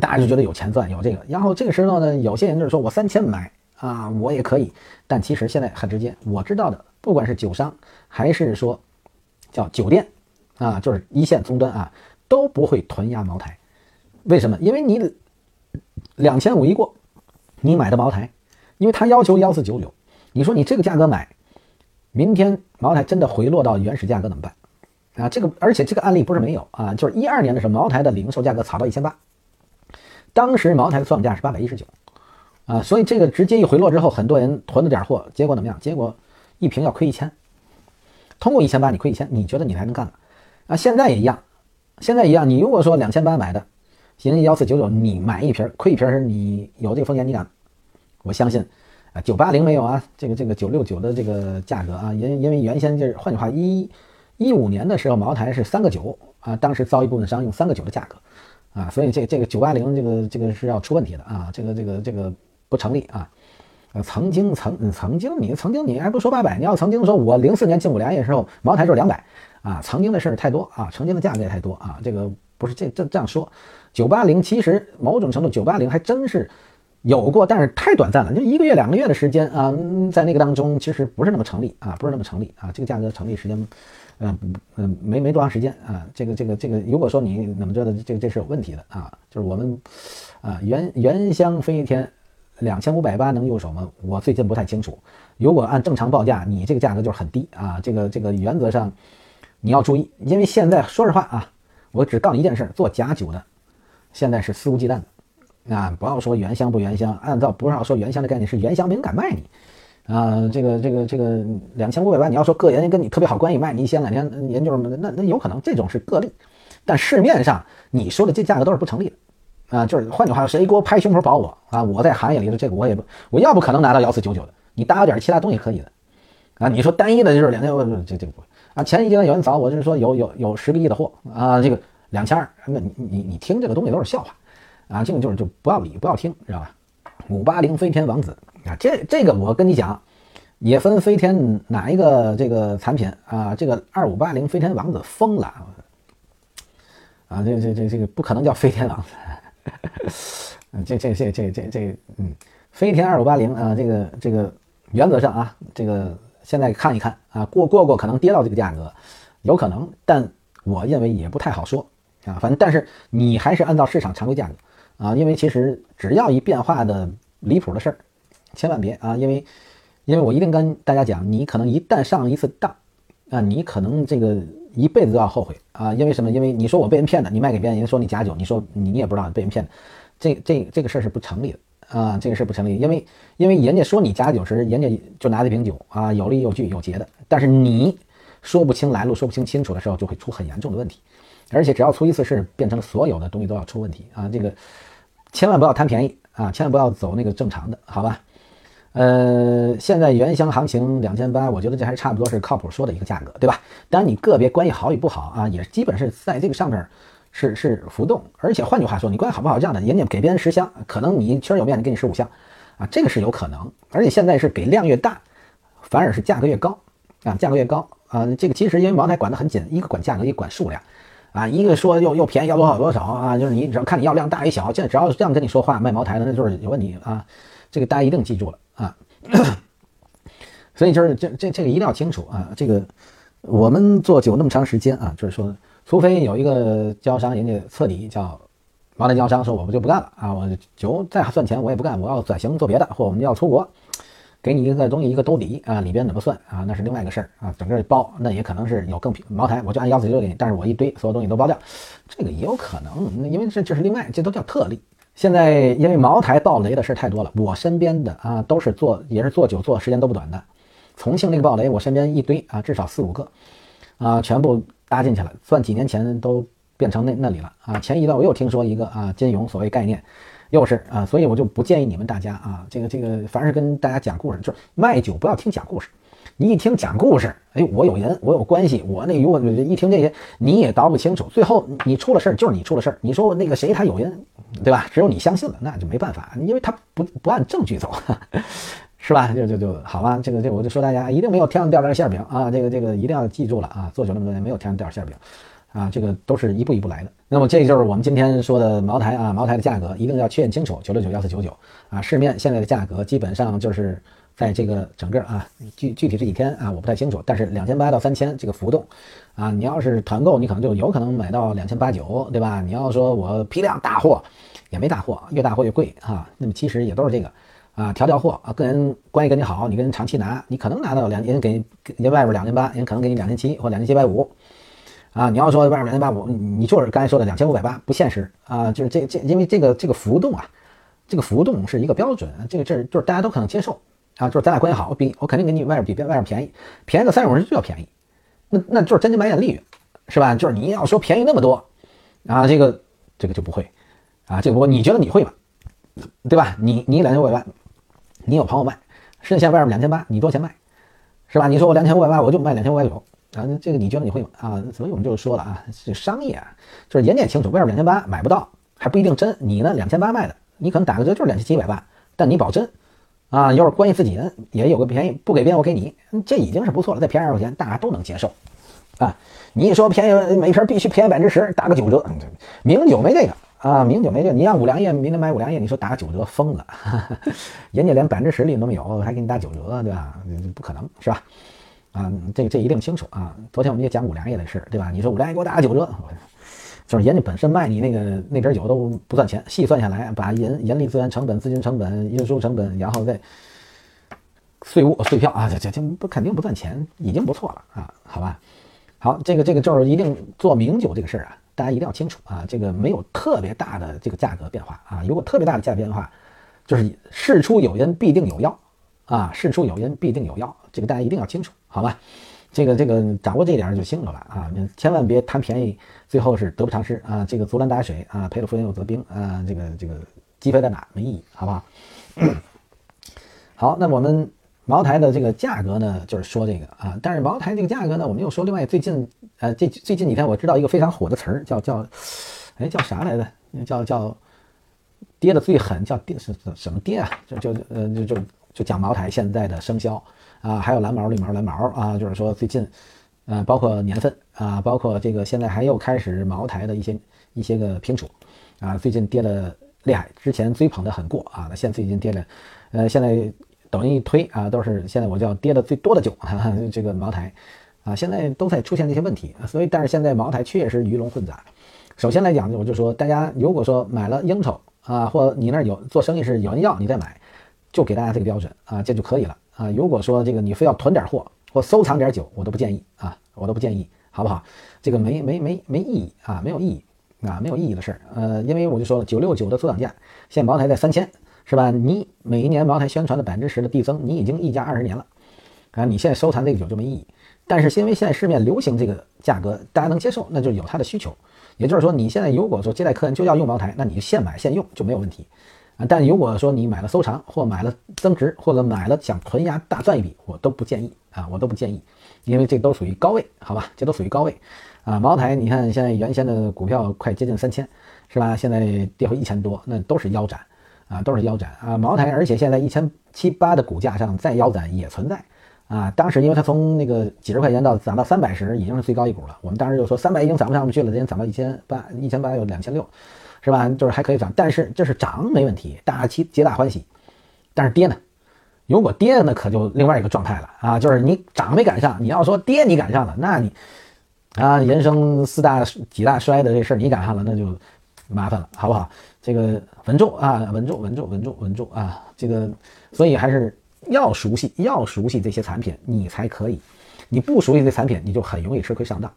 大家就觉得有钱赚，有这个。然后这个时候呢，有些人就是说我三千买啊，我也可以，但其实现在很直接，我知道的。不管是酒商还是说叫酒店啊，就是一线终端啊，都不会囤压茅台。为什么？因为你两千五一过，你买的茅台，因为他要求幺四九九，你说你这个价格买，明天茅台真的回落到原始价格怎么办？啊，这个而且这个案例不是没有啊，就是一二年的时候，茅台的零售价格炒到一千八，当时茅台的算价是八百一十九啊，所以这个直接一回落之后，很多人囤了点货，结果怎么样？结果。一瓶要亏一千，通过一千八你亏一千，你觉得你还能干吗？啊，现在也一样，现在一样。你如果说两千八买的，行幺四九九，你买一瓶亏一瓶是你有这个风险，你敢？我相信啊，九八零没有啊，这个这个九六九的这个价格啊，因因为原先就是，换句话，一一五年的时候，茅台是三个九啊，当时遭一部分商用三个九的价格啊，所以这这个九八零这个这个是要出问题的啊，这个这个这个不成立啊。呃，曾经曾曾经你曾经你还不说八百，你要曾经说我零四年进五粮液的时候茅台就是两百啊，曾经的事儿太多啊，曾经的价格也太多啊，这个不是这这这样说。九八零其实某种程度九八零还真是有过，但是太短暂了，就一个月两个月的时间啊，在那个当中其实不是那么成立啊，不是那么成立啊，这个价格成立时间，嗯嗯没没多长时间啊，这个这个这个如果说你怎么着的，这个这是有问题的啊，就是我们啊原原香飞天。两千五百八能入手吗？我最近不太清楚。如果按正常报价，你这个价格就是很低啊。这个这个原则上你要注意，因为现在说实话啊，我只告一件事：做假酒的现在是肆无忌惮的啊，不要说原香不原香，按照不要说原香的概念是原香没人敢卖你。啊，这个这个这个两千五百万，你要说个人跟你特别好关系卖你一千两千，研究什么的，那那有可能这种是个例，但市面上你说的这价格都是不成立的啊。就是换句话说，谁给我拍胸脯保我啊？我在行业里的这个我也不，我要不可能拿到幺四九九的。你搭点其他东西可以的啊。你说单一的就是两千万，这这个不啊。前一阶段有人找我，就是说有有有十个亿的货啊，这个两千二，那你你你听这个东西都是笑话啊，这个就是就不要理不要听，知道吧？五八零飞天王子。啊，这这个我跟你讲，也分飞天哪一个这个产品啊？这个二五八零飞天王子疯了啊！这这这这个不可能叫飞天王子，这这这这这这嗯，飞天二五八零啊，这个这个原则上啊，这个现在看一看啊，过过过可能跌到这个价格，有可能，但我认为也不太好说啊。反正但是你还是按照市场常规价格啊，因为其实只要一变化的离谱的事儿。千万别啊！因为，因为我一定跟大家讲，你可能一旦上一次当，啊，你可能这个一辈子都要后悔啊！因为什么？因为你说我被人骗了，你卖给别人，人说你假酒，你说你也不知道被人骗的，这这这个事儿是不成立的啊！这个事儿不成立，因为因为人家说你假酒时，人家就拿这瓶酒啊，有理有据有节的，但是你说不清来路，说不清清楚的时候，就会出很严重的问题，而且只要出一次事，变成所有的东西都要出问题啊！这个千万不要贪便宜啊！千万不要走那个正常的，好吧？呃，现在原箱行情两千八，我觉得这还差不多是靠谱说的一个价格，对吧？当然你个别关系好与不好啊，也基本是在这个上面是是浮动。而且换句话说，你关系好不好这样的，人家给别人十箱，可能你确实有面子给你十五箱啊，这个是有可能。而且现在是给量越大，反而是价格越高啊，价格越高啊。这个其实因为茅台管得很紧，一个管价格，一个管数量啊，一个说又又便宜要多少多少啊，就是你只要看你要量大与小，现在只要这样跟你说话卖茅台的那就是有问题啊。这个大家一定记住了。啊，所以就是这这这个一定要清楚啊！这个我们做酒那么长时间啊，就是说，除非有一个经销商，人家彻底叫茅台经销商说我们就不干了啊，我酒再算钱我也不干，我要转型做别的，或我们要出国，给你一个东西一个兜底啊，里边怎么算啊？那是另外一个事儿啊，整个包那也可能是有更平茅台，我就按幺四九给你，但是我一堆所有东西都包掉，这个也有可能，因为这这是另外，这都叫特例。现在因为茅台爆雷的事太多了，我身边的啊都是做也是做酒做时间都不短的。重庆那个爆雷，我身边一堆啊，至少四五个啊，全部搭进去了，算几年前都变成那那里了啊。前一段我又听说一个啊金融所谓概念，又是啊，所以我就不建议你们大家啊，这个这个凡是跟大家讲故事，就是卖酒不要听讲故事。你一听讲故事，哎，我有人，我有关系，我那如果一听这些，你也倒不清楚，最后你出了事儿就是你出了事儿。你说那个谁他有人，对吧？只有你相信了，那就没办法，因为他不不按证据走，是吧？就就就好吧。这个这我就说大家一定没有天上掉点馅饼啊！这个这个一定要记住了啊！做酒那么多年没有天上掉馅儿饼啊！这个都是一步一步来的。那么这就是我们今天说的茅台啊，茅台的价格一定要确认清楚，九六九幺四九九啊，市面现在的价格基本上就是。在这个整个啊，具具体这几天啊，我不太清楚，但是两千八到三千这个浮动，啊，你要是团购，你可能就有可能买到两千八九，对吧？你要说我批量大货，也没大货，越大货越贵啊。那么其实也都是这个啊，调调货啊，个人关系跟你好，你跟人长期拿，你可能拿到两人给人外边两千八，人可能给你两千七或两千七百五，啊，你要说外边两千八五，你就是刚才说的两千五百八，不现实啊，就是这这因为这个这个浮动啊，这个浮动是一个标准，这个这就是大家都可能接受。啊，就是咱俩关系好，我比我肯定给你外边比外边便宜，便宜个三十五十就要便宜，那那就是真金白银利润，是吧？就是你要说便宜那么多，啊，这个这个就不会，啊，这个不你觉得你会吗？对吧？你你两千五百万，你有朋友卖，剩下外边两千八，你多少钱卖？是吧？你说我两千五百万，我就卖两千五百九，啊，这个你觉得你会？啊，所以我们就说了啊，这商业啊，就是人家也清楚，外边两千八买不到，还不一定真，你呢两千八卖的，你可能打个折就是两千七百万，但你保真。啊，要是关系自己人也有个便宜，不给别人我给你，这已经是不错了。再便宜二十块钱，大家都能接受。啊，你一说便宜，每瓶必须便宜百分之十，打个九折。名酒没这个啊，名酒没这个。你让五粮液明天买五粮液，你说打个九折，疯了。人家连百分之十利润都没有，还给你打九折，对吧？不可能是吧？啊，这这一定清楚啊。昨天我们也讲五粮液的事，对吧？你说五粮液给我打个九折。就是人家本身卖你那个那瓶酒都不赚钱，细算下来，把人人力资源成本、资金成本、运输成本，然后再税务税票啊，这这这不肯定不赚钱，已经不错了啊，好吧？好，这个这个就是一定做名酒这个事儿啊，大家一定要清楚啊，这个没有特别大的这个价格变化啊，如果特别大的价格变化，就是事出有因必定有药啊，事出有因必定有药，这个大家一定要清楚，好吧？这个这个掌握这一点就清楚了啊，千万别贪便宜，最后是得不偿失啊，这个竹篮打水啊，赔了夫人又折兵啊，这个这个鸡飞蛋打没意义，好不好？好，那我们。茅台的这个价格呢，就是说这个啊，但是茅台这个价格呢，我们又说另外最近，呃，这最近几天我知道一个非常火的词儿，叫叫，哎，叫啥来着？叫叫跌的最狠，叫跌是什么跌啊？就就呃就就就讲茅台现在的生肖啊，还有蓝毛、绿毛、蓝毛啊，就是说最近，呃，包括年份啊，包括这个现在还又开始茅台的一些一些个评处啊，最近跌的厉害，之前追捧的很过啊，那现在最近跌的，呃，现在。抖音一推啊，都是现在我叫跌的最多的酒，哈哈这个茅台啊，现在都在出现这些问题，所以但是现在茅台确实鱼龙混杂。首先来讲，我就说大家如果说买了应酬啊，或你那儿有做生意是有人要你再买，就给大家这个标准啊，这就可以了啊。如果说这个你非要囤点货或收藏点酒，我都不建议啊，我都不建议，好不好？这个没没没没意义啊，没有意义啊，没有意义的事儿。呃，因为我就说了，九六九的出厂价，现茅台在三千。是吧？你每一年茅台宣传的百分之十的递增，你已经溢价二十年了，啊，你现在收藏这个酒就没意义。但是因为现在市面流行这个价格，大家能接受，那就有它的需求。也就是说，你现在如果说接待客人就要用茅台，那你就现买现用就没有问题但如果说你买了收藏，或买了增值，或者买了想囤压大赚一笔，我都不建议啊，我都不建议，因为这都属于高位，好吧？这都属于高位啊。茅台，你看现在原先的股票快接近三千，是吧？现在跌回一千多，那都是腰斩。啊，都是腰斩啊！茅台，而且现在一千七八的股价上再腰斩也存在啊。当时因为它从那个几十块钱到涨到三百时，已经是最高一股了。我们当时就说三百已经涨不上去了，今天涨到一千八，一千八有两千六，是吧？就是还可以涨，但是这是涨没问题，大期皆大欢喜。但是跌呢？如果跌那可就另外一个状态了啊！就是你涨没赶上，你要说跌你赶上了，那你啊，人生四大几大衰的这事儿你赶上了，那就麻烦了，好不好？这个稳住啊，稳住，稳住，稳住，稳住啊！这个，所以还是要熟悉，要熟悉这些产品，你才可以。你不熟悉这产品，你就很容易吃亏上当，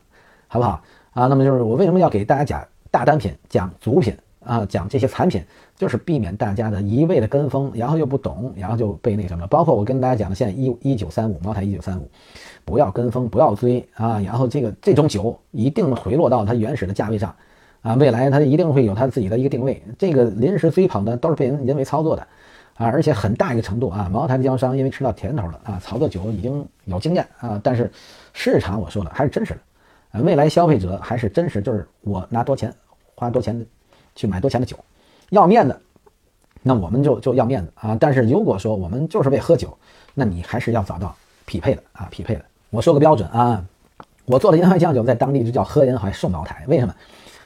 好不好啊？那么就是我为什么要给大家讲大单品、讲主品啊？讲这些产品，就是避免大家的一味的跟风，然后又不懂，然后就被那什么。包括我跟大家讲的，现在一一九三五茅台一九三五，不要跟风，不要追啊！然后这个这种酒一定回落到它原始的价位上。啊，未来它一定会有它自己的一个定位。这个临时追捧的都是被人人为操作的，啊，而且很大一个程度啊，茅台的经销商因为吃到甜头了啊，炒作酒已经有经验啊。但是市场我说了还是真实的，啊，未来消费者还是真实，就是我拿多钱花多钱去买多钱的酒，要面子，那我们就就要面子啊。但是如果说我们就是为喝酒，那你还是要找到匹配的啊，匹配的。我说个标准啊，我做的银怀酱酒在当地就叫喝银怀送茅台，为什么？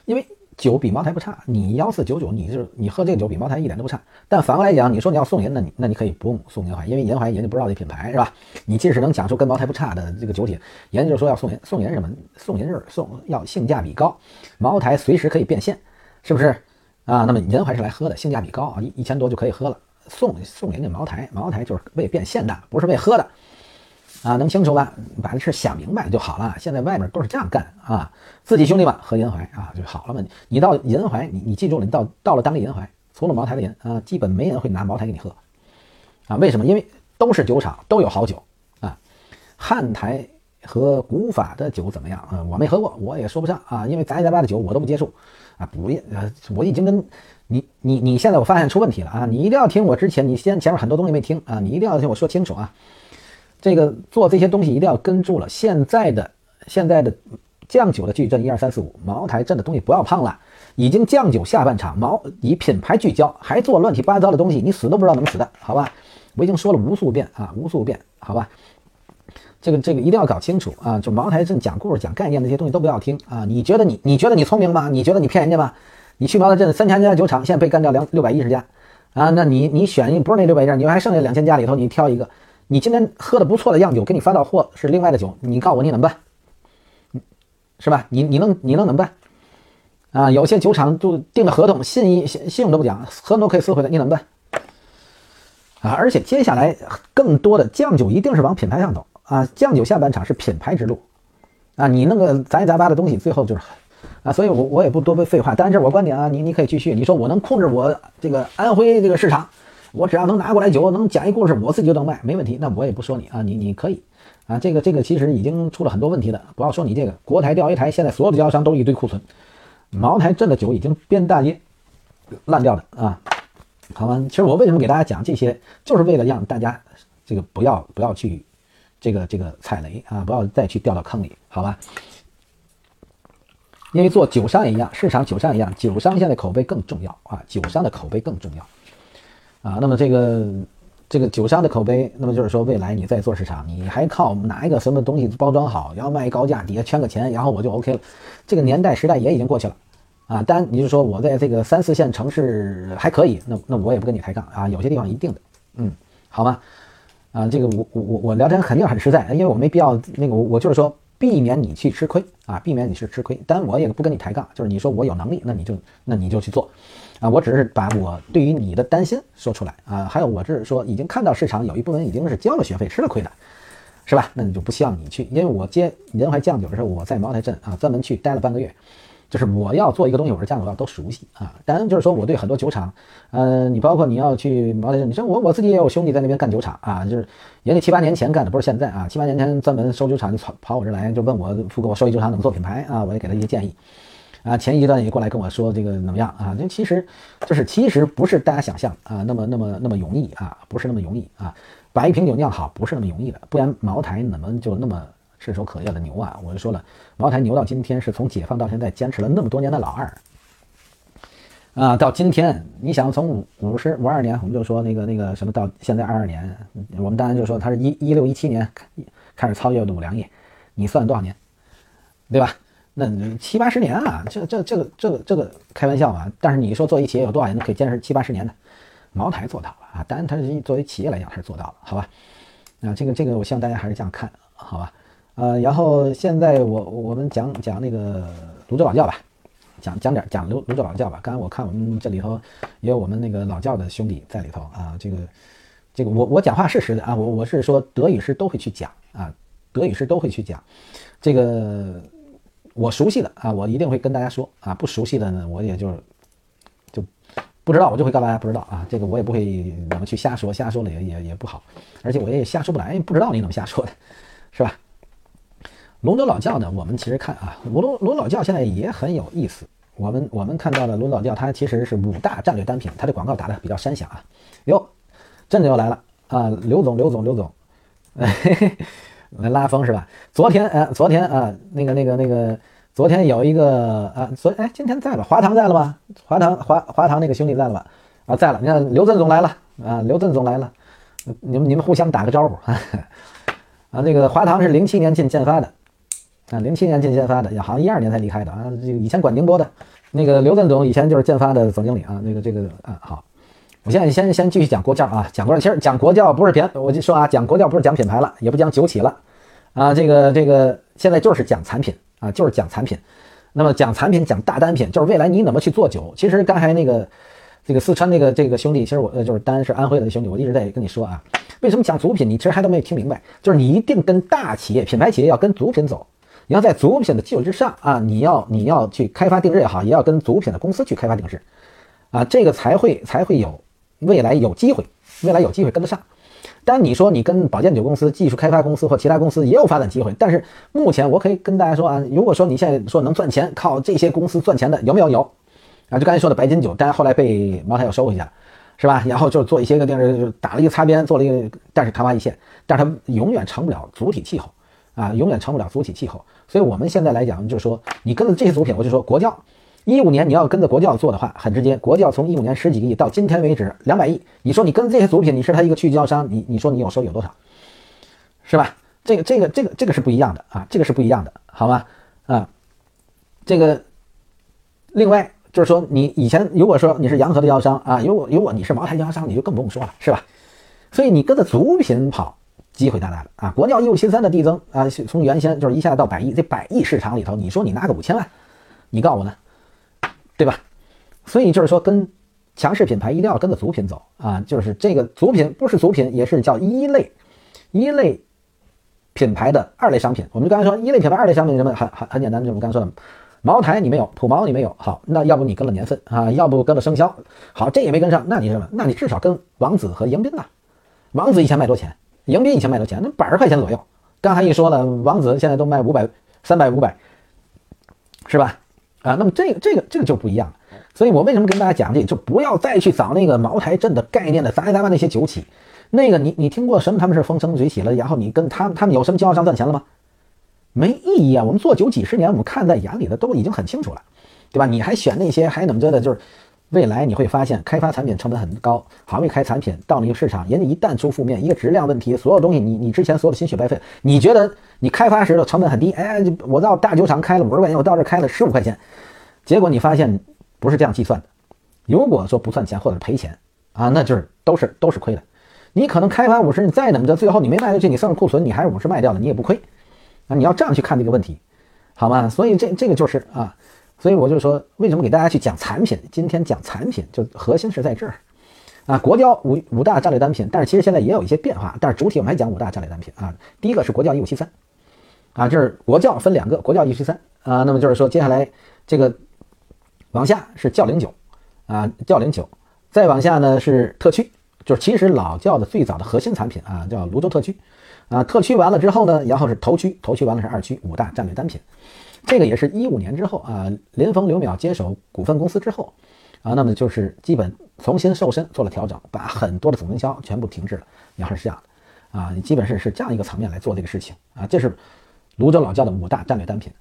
因为酒比茅台不差，你幺四九九，你就是你喝这个酒比茅台一点都不差。但反过来讲，你说你要送银，那你那你可以不用送银怀，因为银怀人家不知道这品牌是吧？你即使能讲出跟茅台不差的这个酒体，人家就说要送银，送银什么？送银是送要性价比高，茅台随时可以变现，是不是啊？那么银怀是来喝的，性价比高啊，一一千多就可以喝了。送送人家茅台，茅台就是为变现的，不是为喝的。啊，能清楚吧？把这事想明白了就好了。现在外面都是这样干啊，自己兄弟们喝银怀啊就好了嘛。你到银怀，你你记住了，你到到了当地银怀，除了茅台的人啊，基本没人会拿茅台给你喝啊。为什么？因为都是酒厂，都有好酒啊。汉台和古法的酒怎么样啊？我没喝过，我也说不上啊。因为杂七杂八的酒我都不接触啊。不，呃，我已经跟你你你现在我发现出问题了啊！你一定要听我之前，你先前面很多东西没听啊，你一定要听我说清楚啊。这个做这些东西一定要跟住了。现在的现在的酱酒的矩阵一二三四五，茅台镇的东西不要碰了。已经酱酒下半场，茅以品牌聚焦，还做乱七八糟的东西，你死都不知道怎么死的，好吧？我已经说了无数遍啊，无数遍，好吧？这个这个一定要搞清楚啊！就茅台镇讲故事、讲概念那些东西都不要听啊！你觉得你你觉得你聪明吗？你觉得你骗人家吗？你去茅台镇三千家酒厂，现在被干掉两六百一十家啊！那你你选一不是那六百家，你还剩下两千家里头，你挑一个。你今天喝的不错的样酒，给你发到货是另外的酒，你告诉我你怎么办？是吧？你你能你能怎么办？啊，有些酒厂就订了合同，信一信信用都不讲，合同都可以撕回来，你怎么办？啊，而且接下来更多的酱酒一定是往品牌上走啊，酱酒下半场是品牌之路啊，你弄个杂七杂八的东西，最后就是啊，所以我我也不多废话。当然这是我观点啊，你你可以继续。你说我能控制我这个安徽这个市场，我只要能拿过来酒，能讲一故事，我自己就能卖，没问题。那我也不说你啊，你你可以啊，这个这个其实已经出了很多问题的。不要说你这个国台钓鱼台，现在所有的经销商都一堆库存，茅台镇的酒已经遍大街烂掉的啊。好吧，其实我为什么给大家讲这些，就是为了让大家这个不要不要去这个这个踩雷啊，不要再去掉到坑里，好吧？因为做酒商也一样，市场酒商一样，酒商现在口碑更重要啊，酒商的口碑更重要啊。那么这个这个酒商的口碑，那么就是说未来你在做市场，你还靠拿一个什么东西包装好，然后卖高价，底下圈个钱，然后我就 OK 了，这个年代时代也已经过去了。啊，当然你就说我在这个三四线城市还可以，那那我也不跟你抬杠啊，有些地方一定的，嗯，好吗？啊，这个我我我我聊天肯定很实在，因为我没必要那个我我就是说避免你去吃亏啊，避免你去吃亏，当然我也不跟你抬杠，就是你说我有能力，那你就那你就去做，啊，我只是把我对于你的担心说出来啊，还有我这是说已经看到市场有一部分已经是交了学费吃了亏的，是吧？那你就不希望你去，因为我接人怀酱酒的时候，我在茅台镇啊专门去待了半个月。就是我要做一个东西，我是酱酒要都熟悉啊。当然，就是说我对很多酒厂，呃，你包括你要去茅台镇，你说我我自己也有兄弟在那边干酒厂啊，就是人家七八年前干的，不是现在啊。七八年前专门收酒厂就跑跑我这来，就问我付给我收一酒厂怎么做品牌啊，我也给他一些建议啊。前一段也过来跟我说这个怎么样啊？这其实就是其实不是大家想象啊那么那么那么容易啊，不是那么容易啊。把一瓶酒酿好不是那么容易的，不然茅台怎么就那么？炙手可热的牛啊！我就说了，茅台牛到今天是从解放到现在坚持了那么多年的老二啊！到今天，你想从五五十五二年，我们就说那个那个什么，到现在二二年，我们当然就说他是一一六一七年开始操业的五粮液，你算多少年，对吧？那七八十年啊！这这这个这个这个开玩笑啊！但是你说做一企业有多少人可以坚持七八十年的？茅台做到了啊！当然，它是作为企业来讲，它是做到了，好吧？啊，这个这个，我希望大家还是这样看，好吧？呃，然后现在我我们讲讲那个泸州老窖吧，讲讲点讲泸泸州老窖吧。刚才我看我们这里头也有我们那个老窖的兄弟在里头啊，这个这个我我讲话是实的啊，我我是说德语师都会去讲啊，德语师都会去讲，这个我熟悉的啊，我一定会跟大家说啊，不熟悉的呢，我也就就不知道，我就会告诉大家不知道啊，这个我也不会怎么去瞎说，瞎说了也也也不好，而且我也瞎说不来，不知道你怎么瞎说的，是吧？龙州老窖呢？我们其实看啊，龙龙龙老窖现在也很有意思。我们我们看到了龙老窖，它其实是五大战略单品，它的广告打的比较山响啊。哟，镇子又来了啊！刘总，刘总，刘总，哎、嘿嘿来拉风是吧？昨天啊，昨天啊，那个那个那个，昨天有一个啊，昨哎，今天在了，华堂在了吗？华堂华华堂那个兄弟在了吧？啊，在了。你看刘振总来了啊，刘振总来了，你们你们互相打个招呼啊。啊这个华堂是零七年进建发的。啊，零七年进建发的，也好像一二年才离开的啊。这个以前管宁波的，那个刘振总以前就是建发的总经理啊。那个这个啊，好，我现在先先继续讲国窖啊，讲国窖。其实讲国窖不是品，我就说啊，讲国窖不是讲品牌了，也不讲酒企了啊。这个这个现在就是讲产品啊，就是讲产品。那么讲产品，讲大单品，就是未来你怎么去做酒。其实刚才那个这个四川那个这个兄弟，其实我呃就是单是安徽的兄弟，我一直在跟你说啊，为什么讲组品，你其实还都没有听明白，就是你一定跟大企业、品牌企业要跟组品走。你要在组品的基础之上啊，你要你要去开发定制也好，也要跟组品的公司去开发定制，啊，这个才会才会有未来有机会，未来有机会跟得上。但你说你跟保健酒公司、技术开发公司或其他公司也有发展机会，但是目前我可以跟大家说啊，如果说你现在说能赚钱，靠这些公司赚钱的有没有？有啊，就刚才说的白金酒，但是后来被茅台又收回去了，是吧？然后就是做一些个定制，就打了一个擦边，做了一个，但是昙花一现，但是它永远成不了主体气候。啊，永远成不了主体气候，所以我们现在来讲，就是说，你跟着这些组品，我就说国窖，一五年你要跟着国窖做的话，很直接，国窖从一五年十几个亿到今天为止两百亿，你说你跟这些组品，你是他一个去经销商，你你说你有收益有多少，是吧？这个这个这个这个是不一样的啊，这个是不一样的，好吗？啊，这个另外就是说，你以前如果说你是洋河的经销商啊，如果如果你是茅台经销商，你就更不用说了，是吧？所以你跟着组品跑。机会大大了啊！国窖一五七三的递增啊，从原先就是一下到百亿，这百亿市场里头，你说你拿个五千万，你告诉我呢，对吧？所以就是说，跟强势品牌一定要跟着组品走啊，就是这个组品不是组品，也是叫一类一类品牌的二类商品。我们刚才说一类品牌、二类商品什么很很很简单，就我们刚才说的茅台你没有，普茅你没有，好，那要不你跟了年份啊，要不跟了生肖，好，这也没跟上，那你什么？那你至少跟王子和迎宾呐。王子以前卖多钱？迎宾以前卖多钱？那百十块钱左右。刚才一说了，王子现在都卖五百、三百、五百，是吧？啊，那么这个、这个、这个就不一样了。所以我为什么跟大家讲这个？就不要再去找那个茅台镇的概念的杂七杂八那些酒企。那个你你听过什么？他们是风生水起了，然后你跟他们他们有什么经销商赚钱了吗？没意义啊！我们做酒几十年，我们看在眼里的都已经很清楚了，对吧？你还选那些还怎么着的？就是未来你会发现，开发产品成本很高，好一开产品到那个市场，人家一旦出负面，一个质量问题，所有东西你你之前所有的心血白费，你觉得你开发时的成本很低？哎，我到大酒厂开了五十块钱，我到这开了十五块钱，结果你发现不是这样计算的。如果说不算钱或者赔钱啊，那就是都是都是亏的。你可能开发五十，你再怎么着，最后你没卖出去，你剩库存，你还是五十卖掉了，你也不亏。啊，你要这样去看这个问题，好吗？所以这这个就是啊，所以我就说，为什么给大家去讲产品？今天讲产品，就核心是在这儿啊。国窖五五大战略单品，但是其实现在也有一些变化，但是主体我们还讲五大战略单品啊。第一个是国窖一五七三啊，这是国窖分两个，国窖一五七三啊。那么就是说，接下来这个往下是窖龄酒啊，窖龄酒，再往下呢是特区，就是其实老窖的最早的核心产品啊，叫泸州特区。啊，特区完了之后呢，然后是头区，头区完了是二区，五大战略单品。这个也是一五年之后啊，林峰刘淼接手股份公司之后啊，那么就是基本重新瘦身做了调整，把很多的总经销全部停滞了，然后是这样的啊，你基本是是这样一个层面来做这个事情啊。这是泸州老窖的五大战略单品，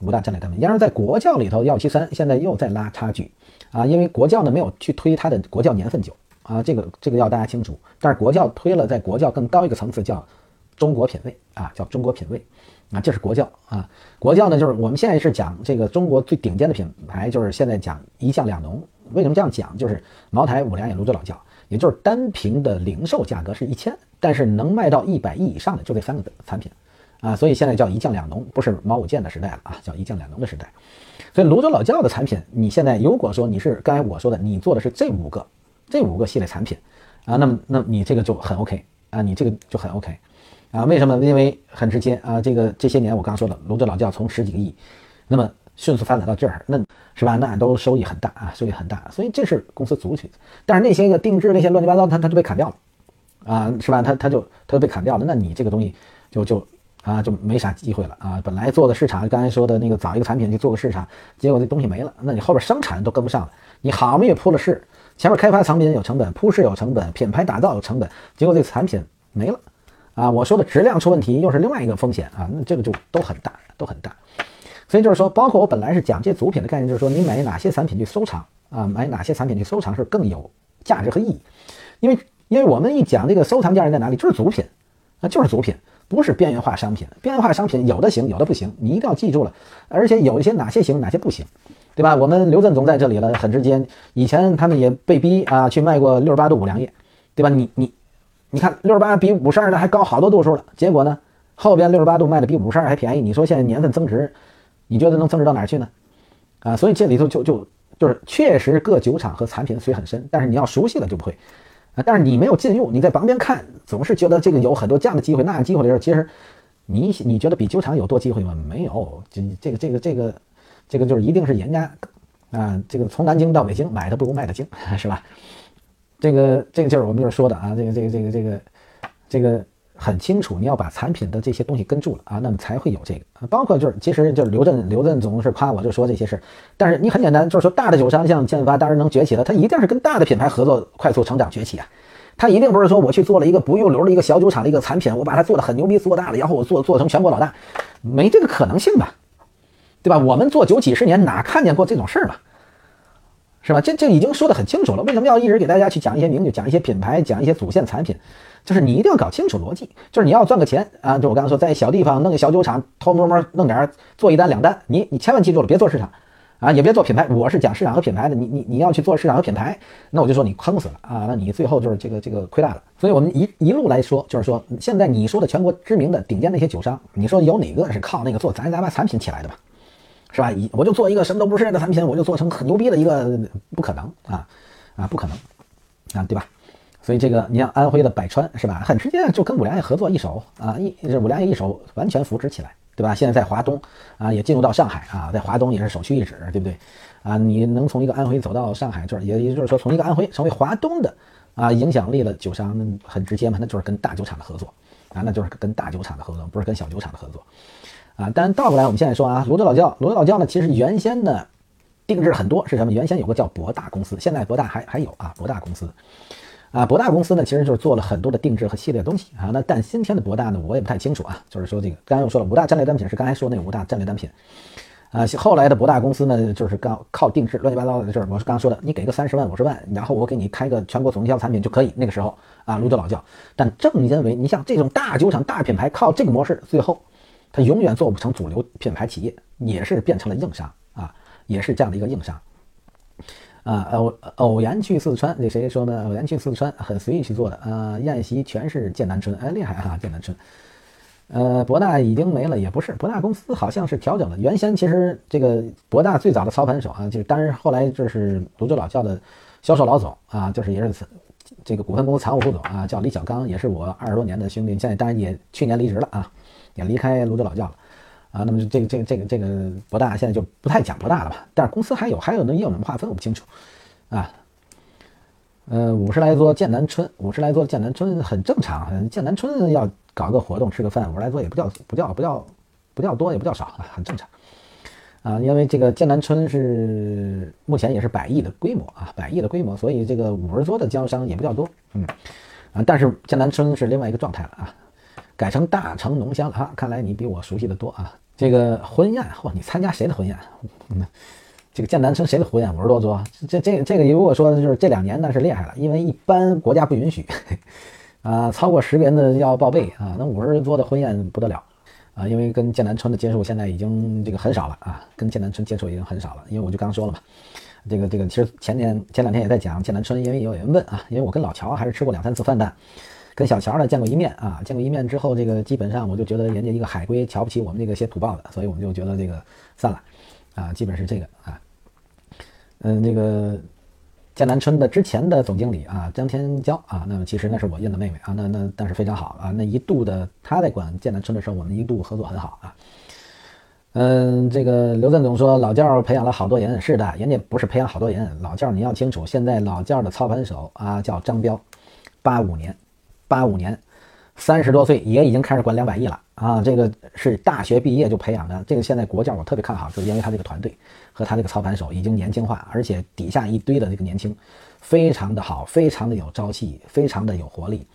五大战略单品。然而在国窖里头，幺七三现在又在拉差距啊，因为国窖呢没有去推它的国窖年份酒啊，这个这个要大家清楚。但是国窖推了在国窖更高一个层次叫。中国品味啊，叫中国品味，啊，这是国窖啊。国窖呢，就是我们现在是讲这个中国最顶尖的品牌，就是现在讲一酱两浓。为什么这样讲？就是茅台、五粮液、泸州老窖，也就是单瓶的零售价格是一千，但是能卖到一百亿以上的就这三个产品啊。所以现在叫一酱两浓，不是毛五件的时代了啊，叫一酱两浓的时代。所以泸州老窖的产品，你现在如果说你是刚才我说的，你做的是这五个这五个系列产品啊，那么那你这个就很 OK 啊，你这个就很 OK。啊，为什么？因为很直接啊，这个这些年我刚说了，泸州老窖从十几个亿，那么迅速发展到这儿，那是吧？那都收益很大啊，收益很大，所以这是公司主体。但是那些个定制那些乱七八糟，它它就被砍掉了啊，是吧？它它就它就被砍掉了，那你这个东西就就啊就没啥机会了啊。本来做的市场，刚才说的那个找一个产品去做个市场，结果这东西没了，那你后边生产都跟不上了。你好没有铺了市，前面开发产品有成本，铺市有成本，品牌打造有成本，结果这个产品没了。啊，我说的质量出问题又是另外一个风险啊，那这个就都很大，都很大。所以就是说，包括我本来是讲这些组品的概念，就是说你买哪些产品去收藏啊，买哪些产品去收藏是更有价值和意义。因为因为我们一讲这个收藏价值在哪里，就是组品，那就是组品，不是边缘化商品。边缘化商品有的行，有的不行，你一定要记住了。而且有一些哪些行，哪些不行，对吧？我们刘振总在这里了，很直接。以前他们也被逼啊去卖过六十八度五粮液，对吧？你你。你看六十八比五十二的还高好多度数了，结果呢，后边六十八度卖的比五十二还便宜。你说现在年份增值，你觉得能增值到哪儿去呢？啊，所以这里头就就就是确实各酒厂和产品水很深，但是你要熟悉了就不会啊。但是你没有进入，你在旁边看，总是觉得这个有很多这样的机会那样机会的时候，其实你你觉得比酒厂有多机会吗？没有，这这个这个这个这个就是一定是人家啊，这个从南京到北京买的不如卖的精，是吧？这个这个就是我们就是说的啊，这个这个这个这个这个很清楚，你要把产品的这些东西跟住了啊，那么才会有这个。包括就是其实就是刘震刘震总是夸我就说这些事儿，但是你很简单就是说大的酒商像建发当然能崛起了，它一定是跟大的品牌合作快速成长崛起啊。他一定不是说我去做了一个不入流的一个小酒厂的一个产品，我把它做的很牛逼做大了，然后我做做成全国老大，没这个可能性吧？对吧？我们做酒几十年哪看见过这种事儿吧？是吧？这这已经说得很清楚了。为什么要一直给大家去讲一些名酒、讲一些品牌、讲一些主线产品？就是你一定要搞清楚逻辑。就是你要赚个钱啊！就我刚才说，在小地方弄个小酒厂，偷摸摸弄点做一单两单，你你千万记住了，别做市场啊，也别做品牌。我是讲市场和品牌的，你你你要去做市场和品牌，那我就说你坑死了啊！那你最后就是这个这个亏大了。所以我们一一路来说，就是说现在你说的全国知名的顶尖那些酒商，你说有哪个是靠那个做杂七杂八产品起来的吧？是吧？一我就做一个什么都不是的产品，我就做成很牛逼的一个，不可能啊啊，不可能啊，对吧？所以这个你像安徽的百川是吧？很直接，就跟五粮液合作一手啊，一五粮液一手完全扶持起来对吧？现在在华东啊，也进入到上海啊，在华东也是首屈一指，对不对？啊，你能从一个安徽走到上海这儿，也也就是说从一个安徽成为华东的啊影响力的酒商，那很直接嘛，那就是跟大酒厂的合作啊，那就是跟大酒厂的合作，不是跟小酒厂的合作啊。但倒过来，我们现在说啊，泸州老窖，泸州老窖呢，其实原先呢定制很多是什么？原先有个叫博大公司，现在博大还还有啊，博大公司。啊，博大公司呢，其实就是做了很多的定制和系列东西啊。那但今天的博大呢，我也不太清楚啊。就是说这个，刚才我说了，五大战略单品是刚才说那五大战略单品啊。后来的博大公司呢，就是刚靠定制，乱七八糟的事儿。我是刚刚说的，你给个三十万、五十万，然后我给你开个全国总经销产品就可以。那个时候啊，泸州老窖。但正因为你像这种大酒厂、大品牌，靠这个模式，最后他永远做不成主流品牌企业，也是变成了硬伤啊，也是这样的一个硬伤。啊，偶偶然去四川，那谁说呢？偶然去四川，很随意去做的。啊，宴席全是剑南春，哎，厉害哈，剑南春。呃，博大已经没了，也不是，博大公司好像是调整了。原先其实这个博大最早的操盘手啊，就是当然后来就是泸州老窖的销售老总啊，就是也是这个股份公司常务副总啊，叫李小刚，也是我二十多年的兄弟，现在当然也去年离职了啊，也离开泸州老窖了。啊，那么这个这个这个这个博大现在就不太讲博大了吧？但是公司还有还有那业务怎么划分我不清楚，啊，呃，五十来桌剑南春，五十来桌剑南春很正常，剑南春要搞个活动吃个饭，五十来桌也不叫不叫不叫不叫多也不叫少，很正常，啊，因为这个剑南春是目前也是百亿的规模啊，百亿的规模，所以这个五十桌的经销商也不叫多，嗯，啊，但是剑南春是另外一个状态了啊，改成大成浓香了哈，看来你比我熟悉的多啊。这个婚宴，嚯，你参加谁的婚宴？嗯，这个剑南春谁的婚宴？五十多桌，这这这个如果说就是这两年那是厉害了，因为一般国家不允许，啊，超过十个人的要报备啊。那五十桌的婚宴不得了啊，因为跟剑南春的接触现在已经这个很少了啊，跟剑南春接触已经很少了，因为我就刚说了嘛，这个这个其实前年前两天也在讲剑南春，因为有人问啊，因为我跟老乔还是吃过两三次饭的。跟小乔呢见过一面啊，见过一面之后，这个基本上我就觉得人家一个海归瞧不起我们这个写土豹的，所以我们就觉得这个算了，啊，基本是这个啊，嗯，那个剑南春的之前的总经理啊，张天骄啊，那么其实那是我认的妹妹啊，那那但是非常好啊，那一度的他在管剑南春的时候，我们一度合作很好啊，嗯，这个刘振总说老教培养了好多人，是的，人家不是培养好多人，老教你要清楚，现在老教的操盘手啊叫张彪，八五年。八五年，三十多岁也已经开始管两百亿了啊！这个是大学毕业就培养的，这个现在国教我特别看好，就是因为他这个团队和他这个操盘手已经年轻化，而且底下一堆的这个年轻，非常的好，非常的有朝气，非常的有活力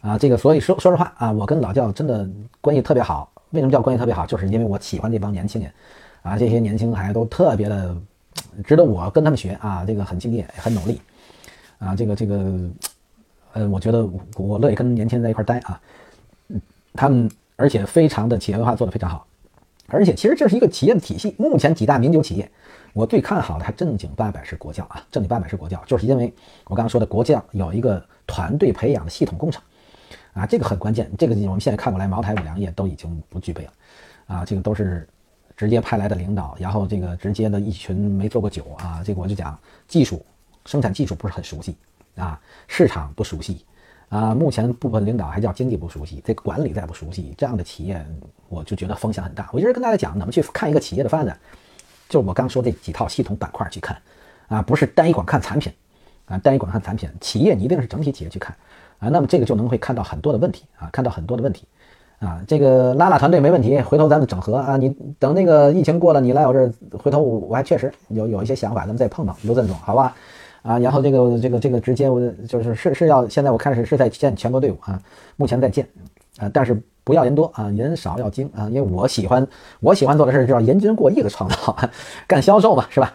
啊！这个所以说说实话啊，我跟老教真的关系特别好。为什么叫关系特别好？就是因为我喜欢这帮年轻人啊，这些年轻孩都特别的值得我跟他们学啊，这个很敬业，很努力啊，这个这个。呃，我觉得我乐意跟年轻人在一块待啊，嗯，他们而且非常的企业文化做得非常好，而且其实这是一个企业的体系。目前几大名酒企业，我最看好的还正经八百是国窖啊，正经八百是国窖，就是因为我刚刚说的国窖有一个团队培养的系统工程啊，这个很关键。这个我们现在看过来，茅台、五粮液都已经不具备了啊，这个都是直接派来的领导，然后这个直接的一群没做过酒啊，这个我就讲技术生产技术不是很熟悉。啊，市场不熟悉，啊，目前部分领导还叫经济不熟悉，这个管理再不熟悉，这样的企业我就觉得风险很大。我一直跟大家讲，怎么去看一个企业的发展，就是我刚说这几套系统板块去看，啊，不是单一光看产品，啊，单一光看产品，企业你一定是整体企业去看，啊，那么这个就能会看到很多的问题，啊，看到很多的问题，啊，这个拉拉团队没问题，回头咱们整合啊，你等那个疫情过了，你来我这儿，回头我我还确实有有一些想法，咱们再碰碰，刘振总，好吧？啊，然后这个这个这个直接我就是是是要现在我开始是在建全国队伍啊，目前在建啊，但是不要人多啊，人少要精啊，因为我喜欢我喜欢做的事叫人均过亿的创造，干销售嘛，是吧？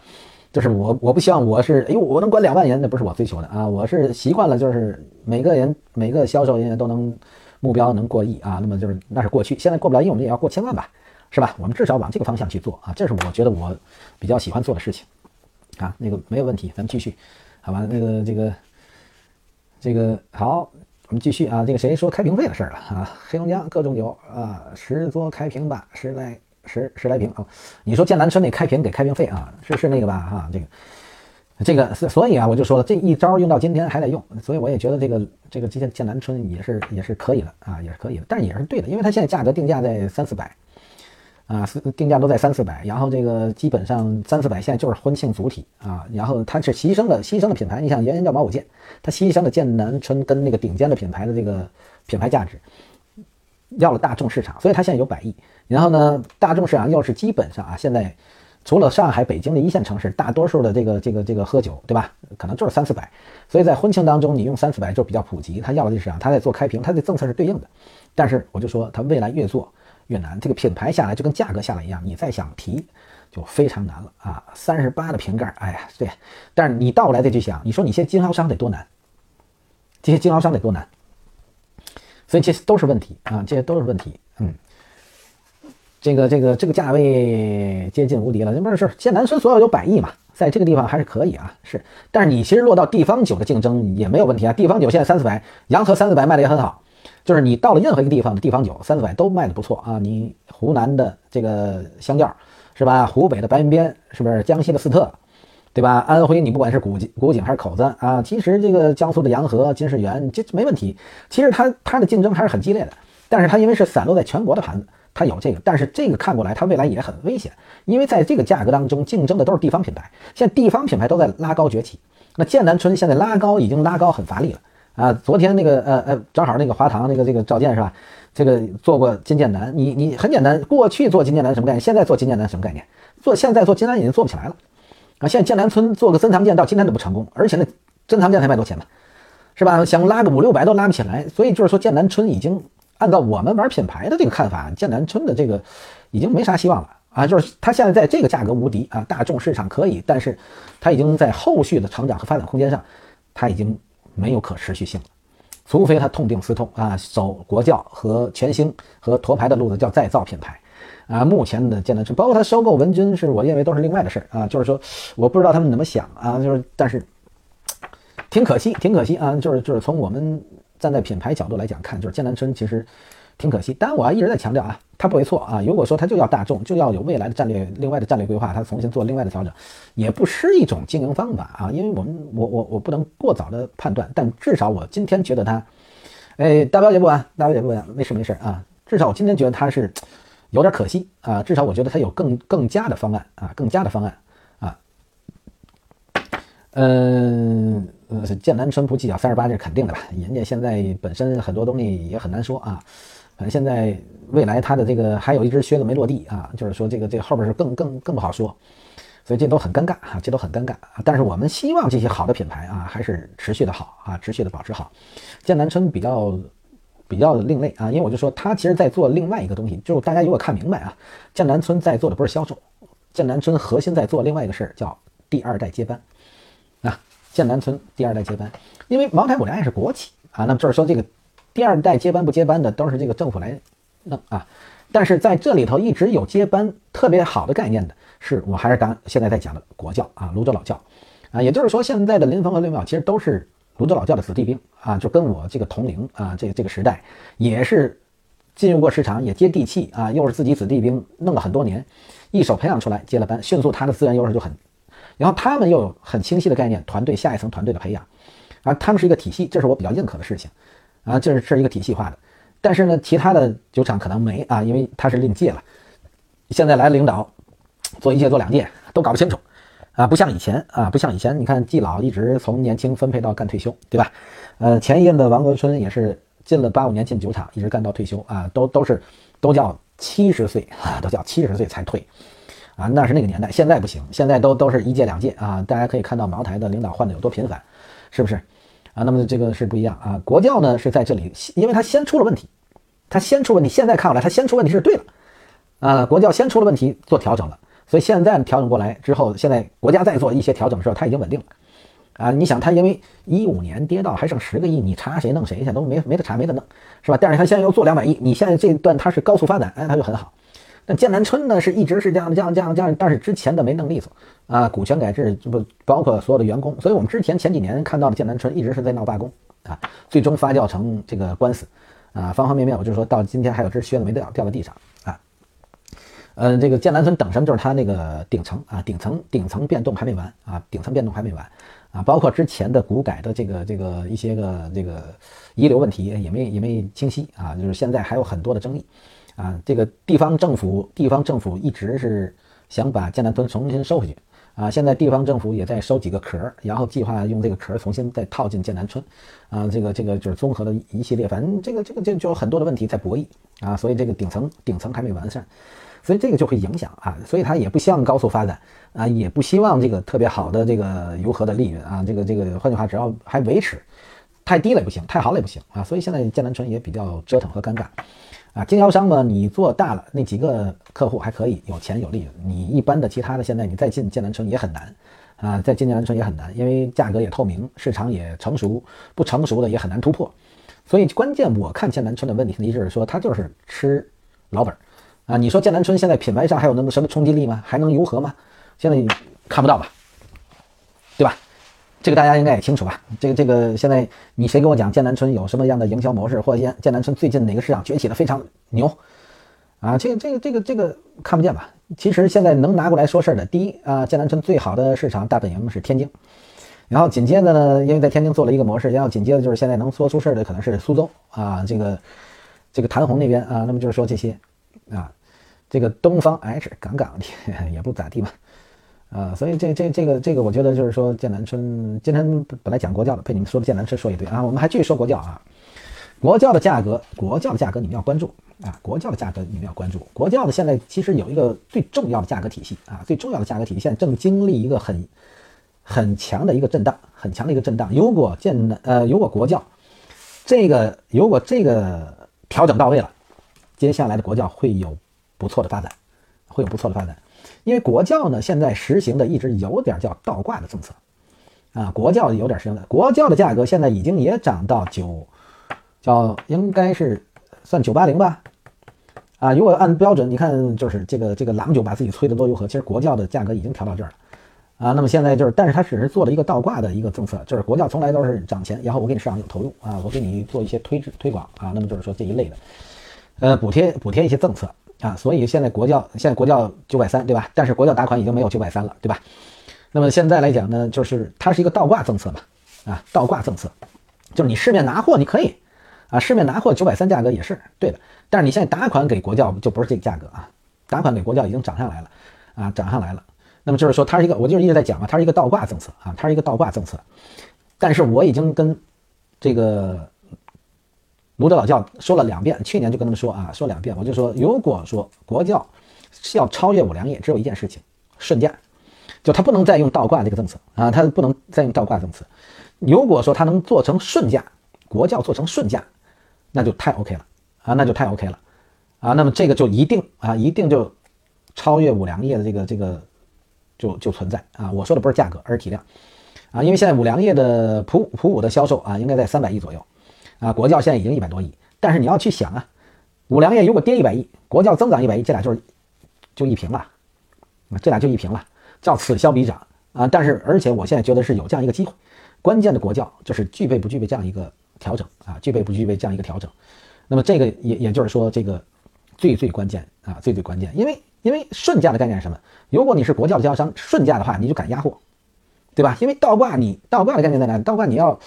就是我我不希望我是哎呦我能管两万人，那不是我追求的啊，我是习惯了就是每个人每个销售人员都能目标能过亿啊，那么就是那是过去，现在过不了亿，我们也要过千万吧，是吧？我们至少往这个方向去做啊，这是我觉得我比较喜欢做的事情。啊，那个没有问题，咱们继续，好吧？那个这个这个好，我们继续啊。这个谁说开瓶费的事儿了啊？黑龙江各种酒啊，十桌开瓶吧，十来十十来瓶啊。你说剑南春那开瓶给开瓶费啊？是是那个吧？哈，这个这个所以啊，我就说了，这一招用到今天还得用，所以我也觉得这个这个剑剑南春也是也是可以的啊，也是可以的，但是也是对的，因为它现在价格定价在三四百啊，定价都在三四百，然后这个基本上三四百现在就是婚庆主体啊，然后它是牺牲了牺牲了品牌，你像原先叫毛五剑，它牺牲了剑南春跟那个顶尖的品牌的这个品牌价值，要了大众市场，所以它现在有百亿，然后呢，大众市场又是基本上啊，现在除了上海、北京的一线城市，大多数的这个这个这个喝酒，对吧？可能就是三四百，所以在婚庆当中，你用三四百就比较普及，它要的市场，它在做开瓶，它的政策是对应的，但是我就说它未来越做。越难，这个品牌下来就跟价格下来一样，你再想提就非常难了啊！三十八的瓶盖，哎呀，对，但是你倒过来再去想，你说你些经销商得多难？这些经销商得多难？所以这些都是问题啊，这些都是问题。嗯，这个这个这个价位接近无敌了，那不是是剑南村所有有百亿嘛，在这个地方还是可以啊，是。但是你其实落到地方酒的竞争也没有问题啊，地方酒现在三四百，洋河三四百卖的也很好。就是你到了任何一个地方的地方酒，三四百都卖的不错啊！你湖南的这个香调是吧？湖北的白云边是不是？江西的四特，对吧？安徽你不管是古井、古井还是口子啊，其实这个江苏的洋河、金世元这没问题。其实它它的竞争还是很激烈的，但是它因为是散落在全国的盘子，它有这个，但是这个看过来它未来也很危险，因为在这个价格当中竞争的都是地方品牌，现在地方品牌都在拉高崛起，那剑南春现在拉高已经拉高很乏力了。啊，昨天那个呃呃，正好那个华堂那个这个赵健是吧？这个做过金剑南，你你很简单，过去做金剑南什么概念？现在做金剑南什么概念？做现在做金南已经做不起来了啊！现在剑南村做个珍藏剑到今天都不成功，而且那珍藏剑才卖多钱呢，是吧？想拉个五六百都拉不起来，所以就是说剑南村已经按照我们玩品牌的这个看法，剑南村的这个已经没啥希望了啊！就是它现在在这个价格无敌啊，大众市场可以，但是它已经在后续的成长和发展空间上，它已经。没有可持续性了，除非他痛定思痛啊，走国窖和全兴和沱牌的路子，叫再造品牌啊。目前的剑南春，包括他收购文君，是我认为都是另外的事儿啊。就是说，我不知道他们怎么想啊，就是但是挺可惜，挺可惜啊。就是就是从我们站在品牌角度来讲看，就是剑南春其实。挺可惜，但我要一直在强调啊，他不会错啊。如果说他就要大众，就要有未来的战略，另外的战略规划，他重新做另外的调整，也不失一种经营方法啊。因为我们，我我我不能过早的判断，但至少我今天觉得他，哎，大表姐不完，大表姐不完，没事没事啊。至少我今天觉得他是有点可惜啊。至少我觉得他有更更加的方案啊，更加的方案啊。嗯，呃，剑南春不计较三十八这是肯定的吧？人家现在本身很多东西也很难说啊。反正现在未来它的这个还有一只靴子没落地啊，就是说这个这个后边是更更更不好说，所以这都很尴尬啊，这都很尴尬啊。但是我们希望这些好的品牌啊，还是持续的好啊，持续的保持好。剑南春比较比较另类啊，因为我就说它其实在做另外一个东西，就是大家如果看明白啊，剑南春在做的不是销售，剑南春核心在做另外一个事儿，叫第二代接班啊。剑南春第二代接班，因为茅台、五粮液是国企啊，那么就是说这个。第二代接班不接班的都是这个政府来弄啊，但是在这里头一直有接班特别好的概念的，是我还是当现在在讲的国教啊，泸州老教。啊，也就是说现在的林峰和刘淼其实都是泸州老教的子弟兵啊，就跟我这个同龄啊，这个这个时代也是进入过市场，也接地气啊，又是自己子弟兵弄了很多年，一手培养出来接了班，迅速他的资源优势就很，然后他们又有很清晰的概念，团队下一层团队的培养。啊，他们是一个体系，这是我比较认可的事情。啊，这是是一个体系化的，但是呢，其他的酒厂可能没啊，因为他是另届了。现在来领导，做一届做两届都搞不清楚啊，不像以前啊，不像以前，你看季老一直从年轻分配到干退休，对吧？呃，前一任的王国春也是进了八五年进酒厂，一直干到退休啊，都都是都叫七十岁啊，都叫七十岁才退啊，那是那个年代，现在不行，现在都都是一届两届啊，大家可以看到茅台的领导换的有多频繁，是不是？啊，那么这个是不一样啊。国教呢是在这里，因为它先出了问题，它先出问题。现在看过来，它先出问题是对了。啊，国教先出了问题，做调整了，所以现在调整过来之后，现在国家在做一些调整的时候，它已经稳定了。啊，你想它因为一五年跌到还剩十个亿，你查谁弄谁去都没没得查没得弄，是吧？但是它现在又做两百亿，你现在这段它是高速发展，哎，它就很好。那剑南春呢，是一直是这样这样这样这样，但是之前的没弄利索啊，股权改制不包括所有的员工，所以我们之前前几年看到的剑南春一直是在闹罢工啊，最终发酵成这个官司啊，方方面面，我就说到今天还有只靴子没掉掉在地上啊，嗯，这个剑南春等什么？就是它那个顶层啊，顶层顶层变动还没完啊，顶层变动还没完啊，包括之前的股改的这个这个一些个这个遗留问题也没也没清晰啊，就是现在还有很多的争议。啊，这个地方政府地方政府一直是想把剑南村重新收回去。啊，现在地方政府也在收几个壳儿，然后计划用这个壳儿重新再套进剑南村，啊，这个这个就是综合的一系列，反正这个这个就就有很多的问题在博弈啊，所以这个顶层顶层还没完善，所以这个就会影响啊，所以他也不希望高速发展啊，也不希望这个特别好的这个油河的利润啊，这个这个换句话只要还维持，太低了也不行，太好了也不行啊，所以现在剑南村也比较折腾和尴尬。啊，经销商嘛，你做大了，那几个客户还可以有钱有利润。你一般的其他的，现在你再进剑南春也很难啊，在进剑南春也很难，因为价格也透明，市场也成熟，不成熟的也很难突破。所以关键我看剑南春的问题，就是说它就是吃老本儿啊。你说剑南春现在品牌上还有那么什么冲击力吗？还能如何吗？现在你看不到吧，对吧？这个大家应该也清楚吧？这个这个，现在你谁跟我讲剑南春有什么样的营销模式，或者剑剑南春最近哪个市场崛起的非常牛啊？这个这个这个这个看不见吧？其实现在能拿过来说事儿的，第一啊，剑南春最好的市场大本营是天津，然后紧接着呢，因为在天津做了一个模式，然后紧接着就是现在能说出事儿的可能是苏州啊，这个这个谭红那边啊，那么就是说这些啊，这个东方 H 杠杠的 也不咋地吧。啊，所以这这这个这个，我觉得就是说剑南春今天本来讲国教的，被你们说的剑南春说一堆啊，我们还继续说国教啊。国教的价格，国教的价格你们要关注啊，国教的价格你们要关注。国教的现在其实有一个最重要的价格体系啊，最重要的价格体系现在正经历一个很很强的一个震荡，很强的一个震荡。如果剑南呃，如果国教这个如果这个调整到位了，接下来的国教会有不错的发展，会有不错的发展。因为国教呢，现在实行的一直有点叫倒挂的政策，啊，国教有点实行的，国教的价格现在已经也涨到九，叫应该是算九八零吧，啊，如果按标准，你看就是这个这个郎酒把自己吹得多如何，其实国教的价格已经调到这儿了，啊，那么现在就是，但是它只是做了一个倒挂的一个政策，就是国教从来都是涨钱，然后我给你市场有投入啊，我给你做一些推推广啊，那么就是说这一类的，呃，补贴补贴一些政策。啊，所以现在国教现在国教九百三，对吧？但是国教打款已经没有九百三了，对吧？那么现在来讲呢，就是它是一个倒挂政策嘛，啊，倒挂政策，就是你市面拿货你可以，啊，市面拿货九百三价格也是对的，但是你现在打款给国教就不是这个价格啊，打款给国教已经涨上来了，啊，涨上来了。那么就是说它是一个，我就是一直在讲嘛，它是一个倒挂政策啊，它是一个倒挂政策，但是我已经跟这个。卢德老教说了两遍，去年就跟他们说啊，说两遍，我就说，如果说国教是要超越五粮液，只有一件事情，顺价，就他不能再用倒挂这个政策啊，他不能再用倒挂政策。如果说他能做成顺价，国教做成顺价，那就太 OK 了啊，那就太 OK 了啊，那么这个就一定啊，一定就超越五粮液的这个这个就就存在啊。我说的不是价格，而是体量啊，因为现在五粮液的普普五的销售啊，应该在三百亿左右。啊，国教现在已经一百多亿，但是你要去想啊，五粮液如果跌一百亿，国教增长一百亿，这俩就是就一平了，啊，这俩就一平了，叫此消彼长啊。但是而且我现在觉得是有这样一个机会，关键的国教就是具备不具备这样一个调整啊，具备不具备这样一个调整。那么这个也也就是说这个最最关键啊，最最关键，因为因为顺价的概念是什么？如果你是国教的经销商，顺价的话你就敢压货，对吧？因为倒挂你倒挂的概念在哪？倒挂你要。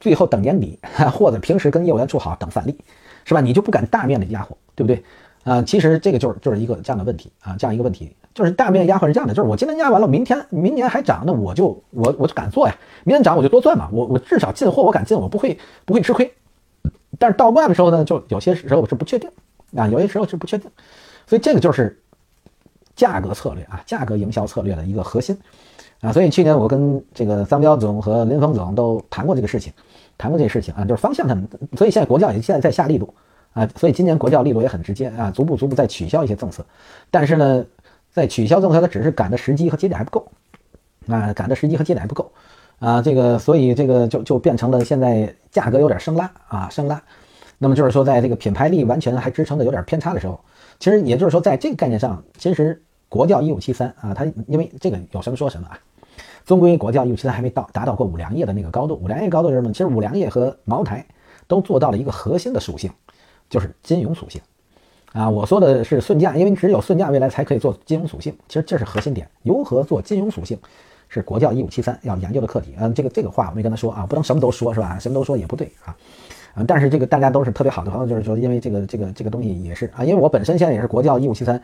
最后等年底，或者平时跟业务员处好等返利，是吧？你就不敢大面的压货，对不对？啊，其实这个就是就是一个这样的问题啊，这样一个问题，就是大面压货是这样的，就是我今天压完了，明天明年还涨，那我就我我就敢做呀。明天涨我就多赚嘛，我我至少进货我敢进，我不会不会吃亏。但是倒挂的时候呢，就有些时候是不确定啊，有些时候是不确定，所以这个就是价格策略啊，价格营销策略的一个核心。啊，所以去年我跟这个张彪总和林峰总都谈过这个事情，谈过这事情啊，就是方向上，所以现在国教也现在在下力度啊，所以今年国教力度也很直接啊，逐步逐步在取消一些政策，但是呢，在取消政策，它只是赶的时机和节点还不够啊，赶的时机和节点还不够啊，这个所以这个就就变成了现在价格有点升拉啊，升拉，那么就是说在这个品牌力完全还支撑的有点偏差的时候，其实也就是说在这个概念上，其实。国教一五七三啊，它因为这个有什么说什么啊，终归国教一五七三还没到达到过五粮液的那个高度。五粮液高度是什么？其实五粮液和茅台都做到了一个核心的属性，就是金融属性啊。我说的是顺价，因为只有顺价未来才可以做金融属性。其实这是核心点，如何做金融属性是国教一五七三要研究的课题。嗯，这个这个话我没跟他说啊，不能什么都说是吧？什么都说也不对啊。嗯，但是这个大家都是特别好的朋友，就是说因为这个这个这个东西也是啊，因为我本身现在也是国窖一五七三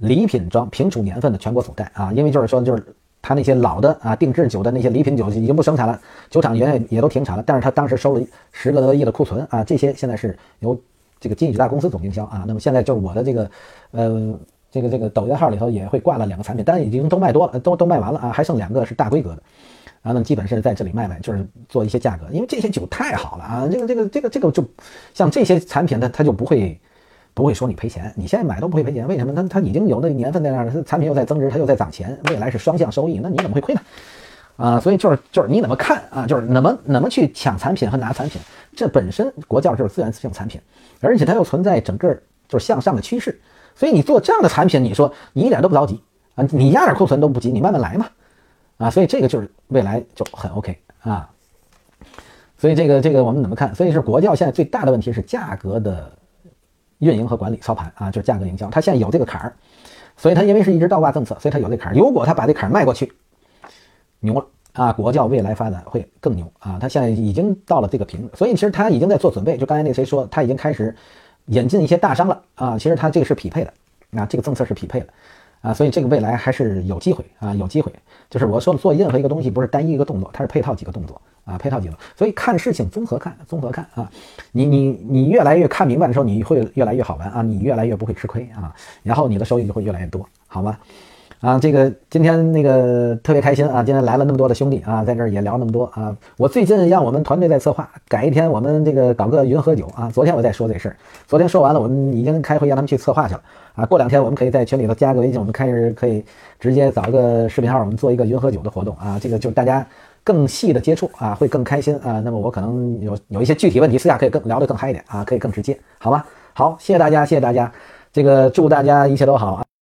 礼品装平储年份的全国总代啊，因为就是说就是他那些老的啊定制酒的那些礼品酒已经不生产了，酒厂也也都停产了，但是他当时收了十个多亿的库存啊，这些现在是由这个金宇大公司总经销啊，那么现在就是我的这个呃。这个这个抖音号里头也会挂了两个产品，但已经都卖多了，都都卖完了啊，还剩两个是大规格的，啊，那基本是在这里卖卖，就是做一些价格，因为这些酒太好了啊，这个这个这个这个就像这些产品，它它就不会不会说你赔钱，你现在买都不会赔钱，为什么？它它已经有那年份在那儿了，它产品又在增值，它又在涨钱，未来是双向收益，那你怎么会亏呢？啊，所以就是就是你怎么看啊？就是怎么怎么去抢产品和拿产品，这本身国教就是资源性产品，而且它又存在整个就是向上的趋势。所以你做这样的产品，你说你一点都不着急啊，你压点库存都不急，你慢慢来嘛，啊，所以这个就是未来就很 OK 啊。所以这个这个我们怎么看？所以是国教现在最大的问题是价格的运营和管理操盘啊，就是价格营销，它现在有这个坎儿，所以它因为是一直倒挂政策，所以它有这坎儿。如果它把这坎儿迈过去，牛了啊，国窖未来发展会更牛啊。它现在已经到了这个瓶，所以其实它已经在做准备。就刚才那谁说，他已经开始。引进一些大商了啊，其实它这个是匹配的，啊，这个政策是匹配的，啊，所以这个未来还是有机会啊，有机会。就是我说做任何一个东西不是单一一个动作，它是配套几个动作啊，配套几个。所以看事情综合看，综合看啊，你你你越来越看明白的时候，你会越来越好玩啊，你越来越不会吃亏啊，然后你的收益就会越来越多，好吗？啊，这个今天那个特别开心啊！今天来了那么多的兄弟啊，在这儿也聊那么多啊。我最近让我们团队在策划，改一天我们这个搞个云喝酒啊。昨天我在说这事儿，昨天说完了，我们已经开会让他们去策划去了啊。过两天我们可以在群里头加个微信，我们开始可以直接找一个视频号，我们做一个云喝酒的活动啊。这个就是大家更细的接触啊，会更开心啊。那么我可能有有一些具体问题，私下可以更聊得更嗨一点啊，可以更直接，好吗？好，谢谢大家，谢谢大家，这个祝大家一切都好啊。